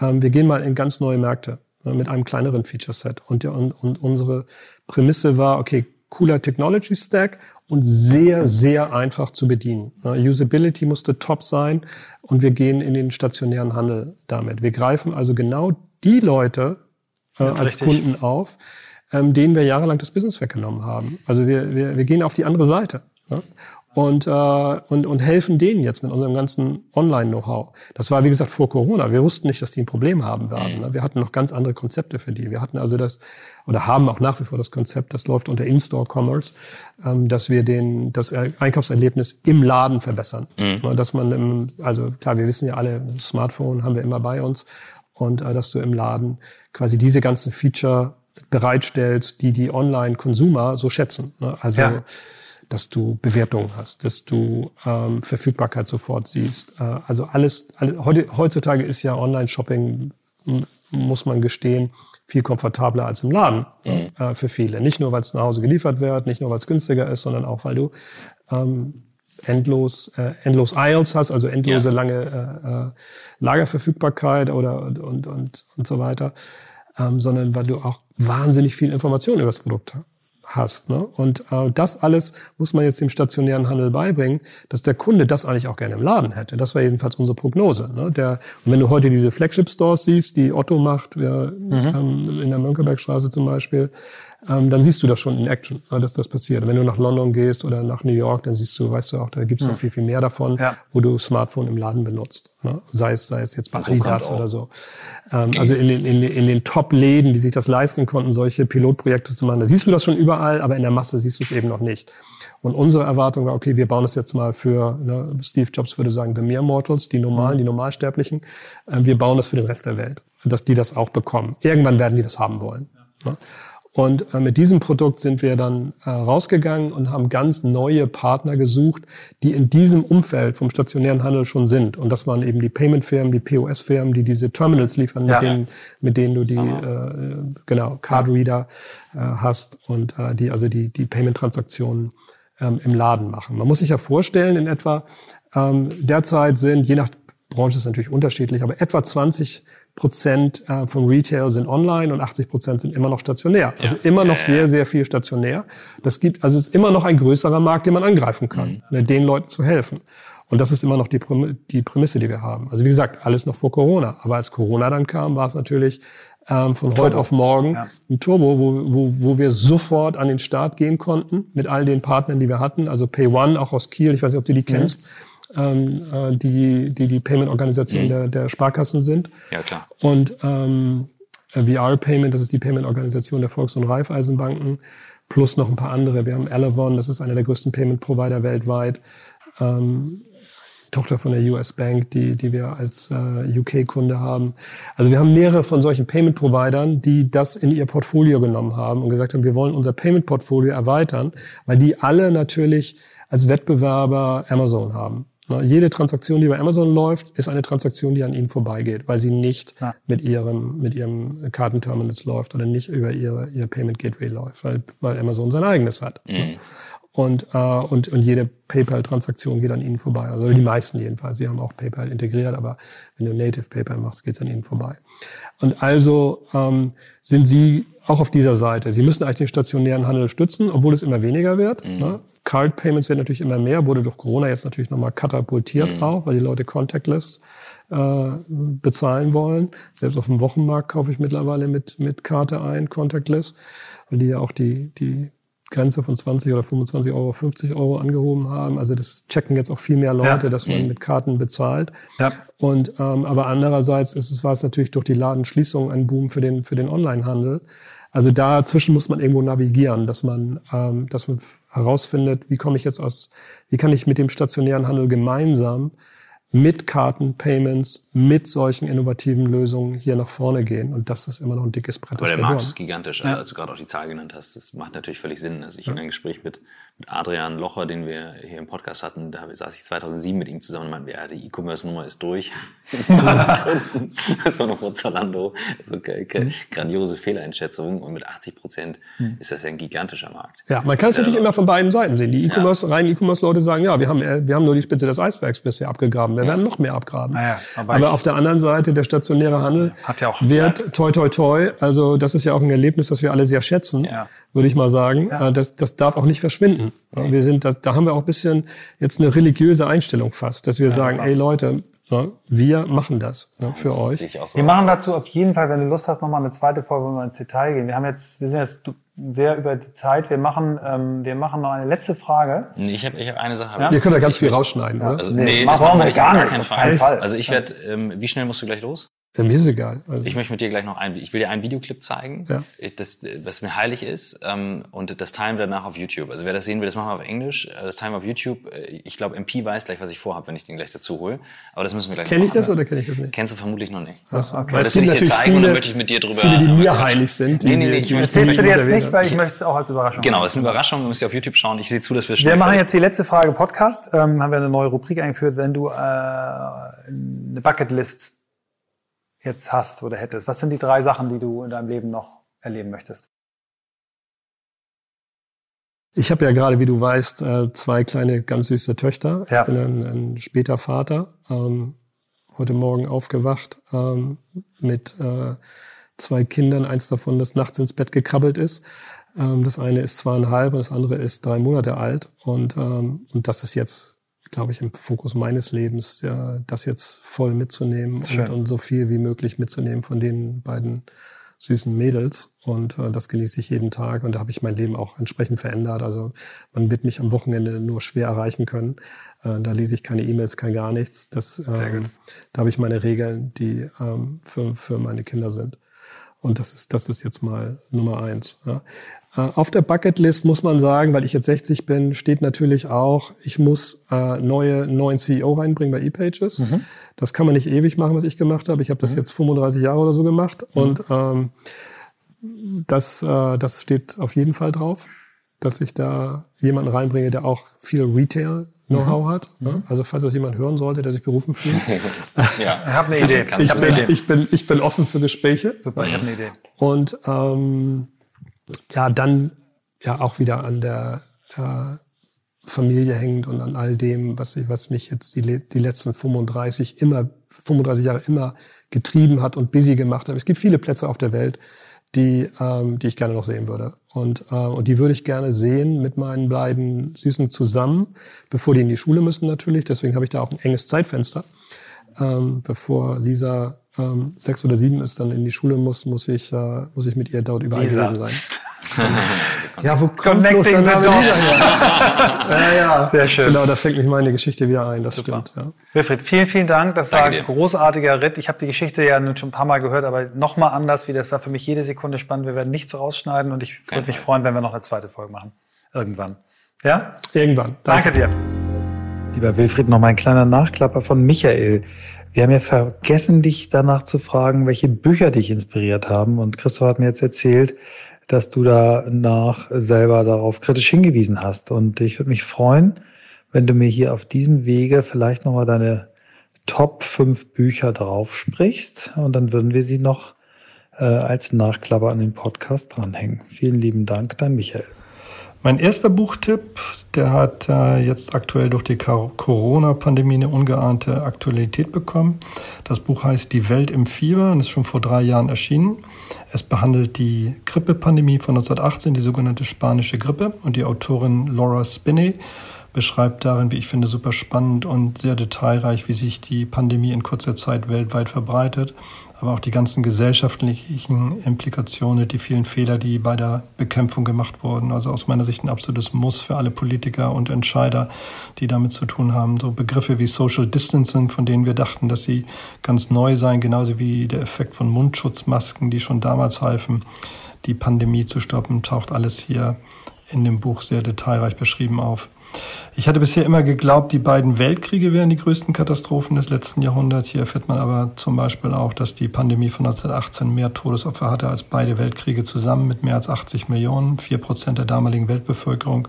Speaker 1: ähm, wir gehen mal in ganz neue Märkte ne, mit einem kleineren Feature-Set. Und, und, und unsere Prämisse war, okay, cooler Technology Stack und sehr, sehr einfach zu bedienen. Ne, Usability musste top sein und wir gehen in den stationären Handel damit. Wir greifen also genau die Leute äh, als richtig. Kunden auf, ähm, denen wir jahrelang das Business weggenommen haben. Also wir, wir, wir gehen auf die andere Seite. Ne? Und, äh, und, und helfen denen jetzt mit unserem ganzen Online-Know-how. Das war, wie gesagt, vor Corona. Wir wussten nicht, dass die ein Problem haben werden. Mhm. Wir hatten noch ganz andere Konzepte für die. Wir hatten also das, oder haben auch nach wie vor das Konzept, das läuft unter In-Store-Commerce, ähm, dass wir den, das Einkaufserlebnis im Laden verbessern. Mhm. Dass man, im, also klar, wir wissen ja alle, Smartphone haben wir immer bei uns und äh, dass du im Laden quasi diese ganzen Feature bereitstellst, die die Online-Consumer so schätzen. Ne? Also ja dass du Bewertungen hast, dass du ähm, Verfügbarkeit sofort siehst. Äh, also alles, alle, heute, heutzutage ist ja Online-Shopping, muss man gestehen, viel komfortabler als im Laden mhm. äh, für viele. Nicht nur, weil es nach Hause geliefert wird, nicht nur, weil es günstiger ist, sondern auch, weil du ähm, endlos, äh, endlos Aisles hast, also endlose ja. lange äh, äh, Lagerverfügbarkeit oder und, und, und, und so weiter, ähm, sondern weil du auch wahnsinnig viel Information über das Produkt hast. Ne? Und äh, das alles muss man jetzt dem stationären Handel beibringen, dass der Kunde das eigentlich auch gerne im Laden hätte. Das war jedenfalls unsere Prognose. Ne? Der, und wenn du heute diese Flagship-Stores siehst, die Otto macht, wir, mhm. ähm, in der Mönckebergstraße zum Beispiel, ähm, dann siehst du das schon in Action, ne, dass das passiert. Wenn du nach London gehst oder nach New York, dann siehst du, weißt du auch, da gibt's noch mhm. viel, viel mehr davon, ja. wo du Smartphone im Laden benutzt. Ne? Sei es, sei es jetzt bei Adidas oder so. Ähm, also in den, in, in den Top-Läden, die sich das leisten konnten, solche Pilotprojekte zu machen, da siehst du das schon überall, aber in der Masse siehst du es eben noch nicht. Und unsere Erwartung war, okay, wir bauen das jetzt mal für, ne, Steve Jobs würde sagen, the mere mortals, die Normalen, mhm. die Normalsterblichen. Ähm, wir bauen das für den Rest der Welt, dass die das auch bekommen. Irgendwann werden die das haben wollen. Ja. Ne? Und äh, mit diesem Produkt sind wir dann äh, rausgegangen und haben ganz neue Partner gesucht, die in diesem Umfeld vom stationären Handel schon sind. Und das waren eben die Payment-Firmen, die POS-Firmen, die diese Terminals liefern, ja. mit, denen, mit denen du die äh, genau Card-Reader äh, hast und äh, die also die die Payment-Transaktionen ähm, im Laden machen. Man muss sich ja vorstellen, in etwa ähm, derzeit sind je nach Branche ist natürlich unterschiedlich, aber etwa 20 Prozent äh, vom Retail sind online und 80 Prozent sind immer noch stationär. Also immer noch sehr, sehr viel stationär. Das gibt, also es ist immer noch ein größerer Markt, den man angreifen kann, mhm. Ne, den Leuten zu helfen. Und das ist immer noch die, die Prämisse, die wir haben. Also wie gesagt, alles noch vor Corona. Aber als Corona dann kam, war es natürlich ähm, von heute auf morgen ja. ein Turbo, wo, wo, wo wir sofort an den Start gehen konnten mit all den Partnern, die wir hatten. Also Pay One, auch aus Kiel, ich weiß nicht, ob du die mhm. kennst. Mhm ähm, äh, die, die die Payment-Organisation mhm. der, der Sparkassen sind.
Speaker 3: Ja, klar.
Speaker 1: Und ähm, VR Payment, das ist die Payment-Organisation der Volks- und Raiffeisenbanken, plus noch ein paar andere. Wir haben Elevon, das ist einer der größten Payment-Provider weltweit. Ähm, Tochter von der US Bank, die, die wir als äh, UK-Kunde haben. Also wir haben mehrere von solchen Payment-Providern, die das in ihr Portfolio genommen haben und gesagt haben, wir wollen unser Payment-Portfolio erweitern, weil die alle natürlich als Wettbewerber Amazon haben. Jede Transaktion, die bei Amazon läuft, ist eine Transaktion, die an ihnen vorbeigeht, weil sie nicht ja. mit ihrem, mit ihrem Kartenterminals läuft oder nicht über ihre, ihr Payment Gateway läuft, weil, weil Amazon sein eigenes hat. Mhm. Und, äh, und, und jede PayPal-Transaktion geht an ihnen vorbei. Also die meisten jedenfalls. Sie haben auch PayPal integriert, aber wenn du Native PayPal machst, geht's an ihnen vorbei. Und also ähm, sind sie auch auf dieser Seite. Sie müssen eigentlich den stationären Handel stützen, obwohl es immer weniger wird. Mhm. Ne? Card Payments werden natürlich immer mehr, wurde durch Corona jetzt natürlich nochmal katapultiert mhm. auch, weil die Leute contactless äh, bezahlen wollen. Selbst auf dem Wochenmarkt kaufe ich mittlerweile mit, mit Karte ein, contactless, weil die ja auch die, die Grenze von 20 oder 25 Euro, 50 Euro angehoben haben. Also das checken jetzt auch viel mehr Leute, ja. dass man mhm. mit Karten bezahlt. Ja. Und ähm, aber andererseits ist es war es natürlich durch die Ladenschließung ein Boom für den für den Onlinehandel. Also dazwischen muss man irgendwo navigieren, dass man ähm, dass man herausfindet, wie komme ich jetzt aus, wie kann ich mit dem stationären Handel gemeinsam mit Karten-Payments, mit solchen innovativen Lösungen hier nach vorne gehen. Und das ist immer noch ein dickes Brett.
Speaker 3: Aber der Markt ist gigantisch. Also, als du gerade auch die Zahl genannt hast, das macht natürlich völlig Sinn. Also ich ja. in einem Gespräch mit, mit Adrian Locher, den wir hier im Podcast hatten, da saß ich 2007 mit ihm zusammen und meinte, ja, die E-Commerce-Nummer ist durch. das war noch vor Zalando. Also mhm. grandiose Fehleinschätzung. Und mit 80 Prozent mhm. ist das ja ein gigantischer Markt.
Speaker 1: Ja, man kann es natürlich immer von beiden Seiten sehen. Die E-Commerce, ja. rein E-Commerce-Leute sagen, ja, wir haben, wir haben nur die Spitze des Eisbergs bisher abgegraben. Wir ja. werden noch mehr abgraben. Ja, aber, aber auf der anderen Seite, der stationäre Handel ja wird toi toi toi. Also das ist ja auch ein Erlebnis, das wir alle sehr schätzen, würde ich mal sagen. Äh, das, das darf auch nicht verschwinden. Wir sind, da, da haben wir auch ein bisschen jetzt eine religiöse Einstellung fast, dass wir sagen, ey Leute, wir machen das ne, für das euch.
Speaker 2: So. Wir machen dazu auf jeden Fall, wenn du Lust hast, nochmal eine zweite Folge, wo wir ins Detail gehen. Wir haben jetzt, wir sind jetzt sehr über die Zeit. Wir machen, ähm, wir machen noch eine letzte Frage.
Speaker 3: Nee, ich habe ich hab eine Sache.
Speaker 1: Ja? Ihr könnt da ganz viel rausschneiden, ja. oder?
Speaker 3: Also, nee, nee das machen wir gar nicht. Auf keinen Fall. Also ich werde, ähm, wie schnell musst du gleich los?
Speaker 1: Ja, mir ist egal.
Speaker 3: Also ich möchte mit dir gleich noch ein, ich will dir einen Videoclip zeigen, ja. das, was mir heilig ist, ähm, und das teilen wir danach auf YouTube. Also wer das sehen will, das machen wir auf Englisch. Äh, das teilen wir auf YouTube. Äh, ich glaube, MP weiß gleich, was ich vorhabe, wenn ich den gleich dazu hole. Aber das müssen wir gleich
Speaker 1: Kenn ich das oder kenne ich das nicht?
Speaker 3: Kennst du vermutlich noch nicht.
Speaker 1: Ach, okay.
Speaker 3: Weil das will ich dir zeigen viele, und dann möchte ich mit dir drüber...
Speaker 1: Viele, die mir heilig sind.
Speaker 2: Nee, nee, nee. Ich erzähl's dir jetzt nicht, weil ich möchte es auch als Überraschung
Speaker 3: Genau, es ist eine Überraschung. müsst ihr auf YouTube schauen. Ich sehe zu, dass wir
Speaker 2: schnell... Wir machen jetzt die letzte Frage Podcast. Ähm, haben wir eine neue Rubrik eingeführt. Wenn du äh, eine Bucketlist jetzt hast oder hättest? Was sind die drei Sachen, die du in deinem Leben noch erleben möchtest?
Speaker 1: Ich habe ja gerade, wie du weißt, äh, zwei kleine ganz süße Töchter.
Speaker 2: Ja.
Speaker 1: Ich bin ein, ein später Vater. Ähm, heute Morgen aufgewacht ähm, mit äh, zwei Kindern. Eins davon, das nachts ins Bett gekrabbelt ist. Ähm, das eine ist zweieinhalb und das andere ist drei Monate alt. Und, und das ist jetzt glaube ich, im Fokus meines Lebens, ja, das jetzt voll mitzunehmen und, und, so viel wie möglich mitzunehmen von den beiden süßen Mädels. Und äh, das genieße ich jeden Tag. Und da habe ich mein Leben auch entsprechend verändert. Also man wird mich am Wochenende nur schwer erreichen können. Äh, da lese ich keine E-Mails, kein gar nichts. Das, ähm, da habe ich meine Regeln, die ähm, für, für meine Kinder sind. Und das ist, das ist jetzt mal Nummer eins. Ja. Äh, auf der Bucketlist muss man sagen, weil ich jetzt 60 bin, steht natürlich auch, ich muss äh, neue, neuen CEO reinbringen bei ePages. Mhm. Das kann man nicht ewig machen, was ich gemacht habe. Ich habe das mhm. jetzt 35 Jahre oder so gemacht. Mhm. Und ähm, das, äh, das steht auf jeden Fall drauf, dass ich da jemanden reinbringe, der auch viel Retail Know-how mhm. hat. Mhm. Also falls das jemand hören sollte, der sich berufen fühlt.
Speaker 2: ja, ich habe eine Idee.
Speaker 1: Ich, bin, ich, bin, ich bin offen für Gespräche.
Speaker 2: Super, ich habe eine Idee.
Speaker 1: Und ähm, ja, dann ja auch wieder an der äh, Familie hängt und an all dem, was, ich, was mich jetzt die, die letzten 35 immer 35 Jahre immer getrieben hat und busy gemacht hat. Es gibt viele Plätze auf der Welt, die, ähm, die ich gerne noch sehen würde. Und, äh, und die würde ich gerne sehen mit meinen beiden Süßen zusammen, bevor die in die Schule müssen natürlich. Deswegen habe ich da auch ein enges Zeitfenster. Ähm, bevor Lisa ähm, sechs oder sieben ist, dann in die Schule muss, muss ich, äh, muss ich mit ihr dort überall Lisa. gewesen sein. ja, wo kommt bloß der Name wieder her? ja, ja. Sehr schön. Genau, da fängt mich meine Geschichte wieder ein, das Super. stimmt. Ja.
Speaker 2: Wilfried, vielen, vielen Dank. Das Danke war ein dir. großartiger Ritt. Ich habe die Geschichte ja nun schon ein paar Mal gehört, aber nochmal anders, wie das war für mich jede Sekunde spannend. Wir werden nichts rausschneiden und ich würde mich freuen, wenn wir noch eine zweite Folge machen. Irgendwann. Ja?
Speaker 1: Irgendwann.
Speaker 2: Danke, Danke dir. Lieber Wilfried, noch mal ein kleiner Nachklapper von Michael. Wir haben ja vergessen, dich danach zu fragen, welche Bücher dich inspiriert haben. Und Christoph hat mir jetzt erzählt, dass du danach selber darauf kritisch hingewiesen hast. Und ich würde mich freuen, wenn du mir hier auf diesem Wege vielleicht nochmal deine Top 5 Bücher drauf sprichst. Und dann würden wir sie noch äh, als Nachklapper an den Podcast dranhängen. Vielen lieben Dank, dein Michael.
Speaker 1: Mein erster Buchtipp, der hat äh, jetzt aktuell durch die Corona-Pandemie eine ungeahnte Aktualität bekommen. Das Buch heißt Die Welt im Fieber und ist schon vor drei Jahren erschienen. Es behandelt die Grippepandemie von 1918, die sogenannte spanische Grippe. Und die Autorin Laura Spinney beschreibt darin, wie ich finde, super spannend und sehr detailreich, wie sich die Pandemie in kurzer Zeit weltweit verbreitet aber auch die ganzen gesellschaftlichen Implikationen, die vielen Fehler, die bei der Bekämpfung gemacht wurden. Also aus meiner Sicht ein absolutes Muss für alle Politiker und Entscheider, die damit zu tun haben. So Begriffe wie Social Distancing, von denen wir dachten, dass sie ganz neu seien, genauso wie der Effekt von Mundschutzmasken, die schon damals halfen, die Pandemie zu stoppen, taucht alles hier in dem Buch sehr detailreich beschrieben auf. Ich hatte bisher immer geglaubt, die beiden Weltkriege wären die größten Katastrophen des letzten Jahrhunderts. Hier erfährt man aber zum Beispiel auch, dass die Pandemie von 1918 mehr Todesopfer hatte als beide Weltkriege zusammen mit mehr als 80 Millionen, vier Prozent der damaligen Weltbevölkerung,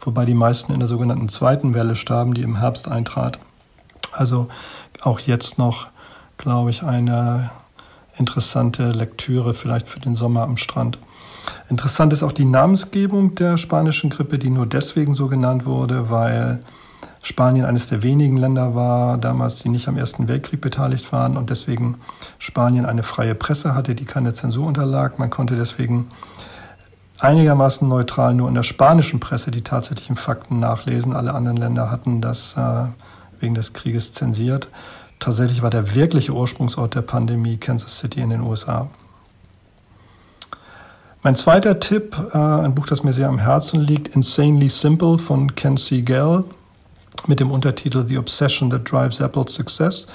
Speaker 1: wobei die meisten in der sogenannten zweiten Welle starben, die im Herbst eintrat. Also auch jetzt noch, glaube ich, eine interessante Lektüre vielleicht für den Sommer am Strand. Interessant ist auch die Namensgebung der spanischen Grippe, die nur deswegen so genannt wurde, weil Spanien eines der wenigen Länder war damals, die nicht am Ersten Weltkrieg beteiligt waren und deswegen Spanien eine freie Presse hatte, die keine Zensur unterlag. Man konnte deswegen einigermaßen neutral nur in der spanischen Presse die tatsächlichen Fakten nachlesen. Alle anderen Länder hatten das äh, wegen des Krieges zensiert. Tatsächlich war der wirkliche Ursprungsort der Pandemie Kansas City in den USA. Mein zweiter Tipp, äh, ein Buch, das mir sehr am Herzen liegt, Insanely Simple von Ken Siegel mit dem Untertitel The Obsession That Drives Apple's Success.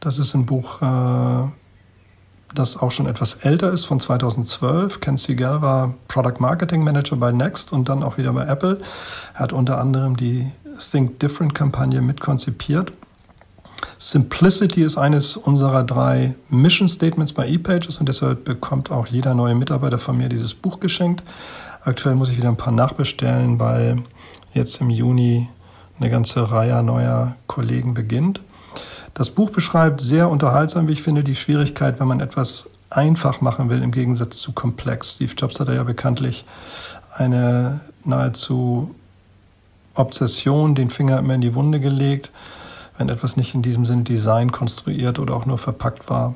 Speaker 1: Das ist ein Buch, äh, das auch schon etwas älter ist, von 2012. Ken Siegel war Product Marketing Manager bei Next und dann auch wieder bei Apple. Er hat unter anderem die Think Different Kampagne mitkonzipiert. Simplicity ist eines unserer drei Mission Statements bei ePages und deshalb bekommt auch jeder neue Mitarbeiter von mir dieses Buch geschenkt. Aktuell muss ich wieder ein paar nachbestellen, weil jetzt im Juni eine ganze Reihe neuer Kollegen beginnt. Das Buch beschreibt sehr unterhaltsam, wie ich finde, die Schwierigkeit, wenn man etwas einfach machen will, im Gegensatz zu komplex. Steve Jobs hat ja bekanntlich eine nahezu Obsession, den Finger immer in die Wunde gelegt wenn etwas nicht in diesem Sinne Design konstruiert oder auch nur verpackt war.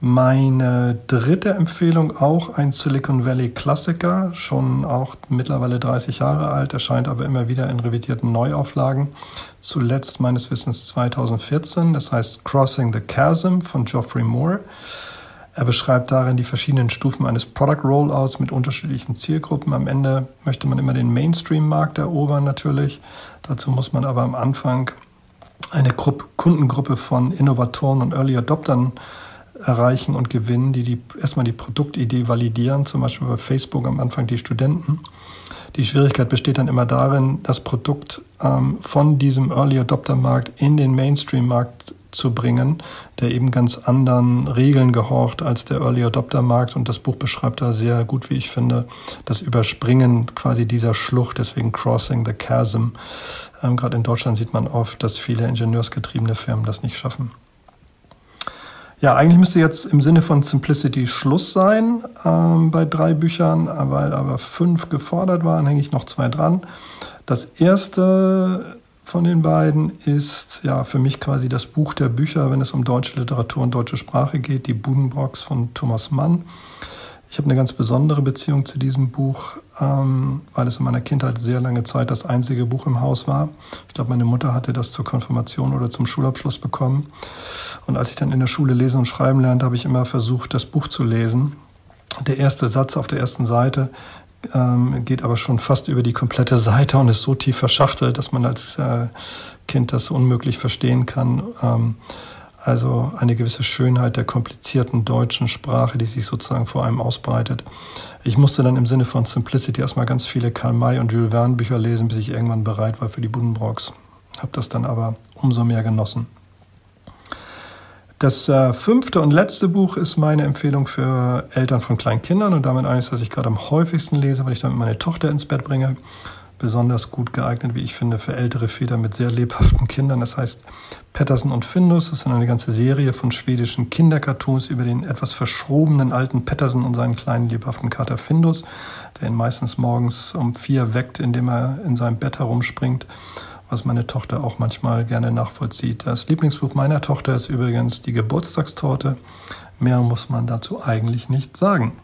Speaker 1: Meine dritte Empfehlung, auch ein Silicon Valley Klassiker, schon auch mittlerweile 30 Jahre alt, erscheint aber immer wieder in revidierten Neuauflagen. Zuletzt meines Wissens 2014, das heißt Crossing the Chasm von Geoffrey Moore. Er beschreibt darin die verschiedenen Stufen eines Product Rollouts mit unterschiedlichen Zielgruppen. Am Ende möchte man immer den Mainstream-Markt erobern natürlich. Dazu muss man aber am Anfang eine Gruppe, Kundengruppe von Innovatoren und Early Adoptern erreichen und gewinnen, die, die erstmal die Produktidee validieren, zum Beispiel bei Facebook am Anfang die Studenten. Die Schwierigkeit besteht dann immer darin, das Produkt ähm, von diesem Early Adopter Markt in den Mainstream Markt zu bringen, der eben ganz anderen Regeln gehorcht als der Early Adopter Markt. Und das Buch beschreibt da sehr gut, wie ich finde, das Überspringen quasi dieser Schlucht, deswegen Crossing the Chasm. Ähm, Gerade in Deutschland sieht man oft, dass viele ingenieursgetriebene Firmen das nicht schaffen. Ja, eigentlich müsste jetzt im Sinne von Simplicity Schluss sein ähm, bei drei Büchern, weil aber fünf gefordert waren, hänge ich noch zwei dran. Das erste von den beiden ist ja für mich quasi das Buch der Bücher, wenn es um deutsche Literatur und deutsche Sprache geht, die Budenbox von Thomas Mann. Ich habe eine ganz besondere Beziehung zu diesem Buch, ähm, weil es in meiner Kindheit sehr lange Zeit das einzige Buch im Haus war. Ich glaube, meine Mutter hatte das zur Konfirmation oder zum Schulabschluss bekommen. Und als ich dann in der Schule lesen und schreiben lernte, habe ich immer versucht, das Buch zu lesen. Der erste Satz auf der ersten Seite ähm, geht aber schon fast über die komplette Seite und ist so tief verschachtelt, dass man als äh, Kind das unmöglich verstehen kann. Ähm, also eine gewisse Schönheit der komplizierten deutschen Sprache, die sich sozusagen vor einem ausbreitet. Ich musste dann im Sinne von Simplicity erstmal ganz viele Karl May und Jules Verne Bücher lesen, bis ich irgendwann bereit war für die Buddenbrocks. Habe das dann aber umso mehr genossen. Das äh, fünfte und letzte Buch ist meine Empfehlung für Eltern von kleinen Kindern und damit eines, das ich gerade am häufigsten lese, weil ich damit meine Tochter ins Bett bringe. Besonders gut geeignet, wie ich finde, für ältere Väter mit sehr lebhaften Kindern. Das heißt Patterson und Findus. Das sind eine ganze Serie von schwedischen Kindercartoons über den etwas verschrobenen alten Patterson und seinen kleinen lebhaften Kater Findus, der ihn meistens morgens um vier weckt, indem er in seinem Bett herumspringt was meine Tochter auch manchmal gerne nachvollzieht. Das Lieblingsbuch meiner Tochter ist übrigens die Geburtstagstorte. Mehr muss man dazu eigentlich nicht sagen.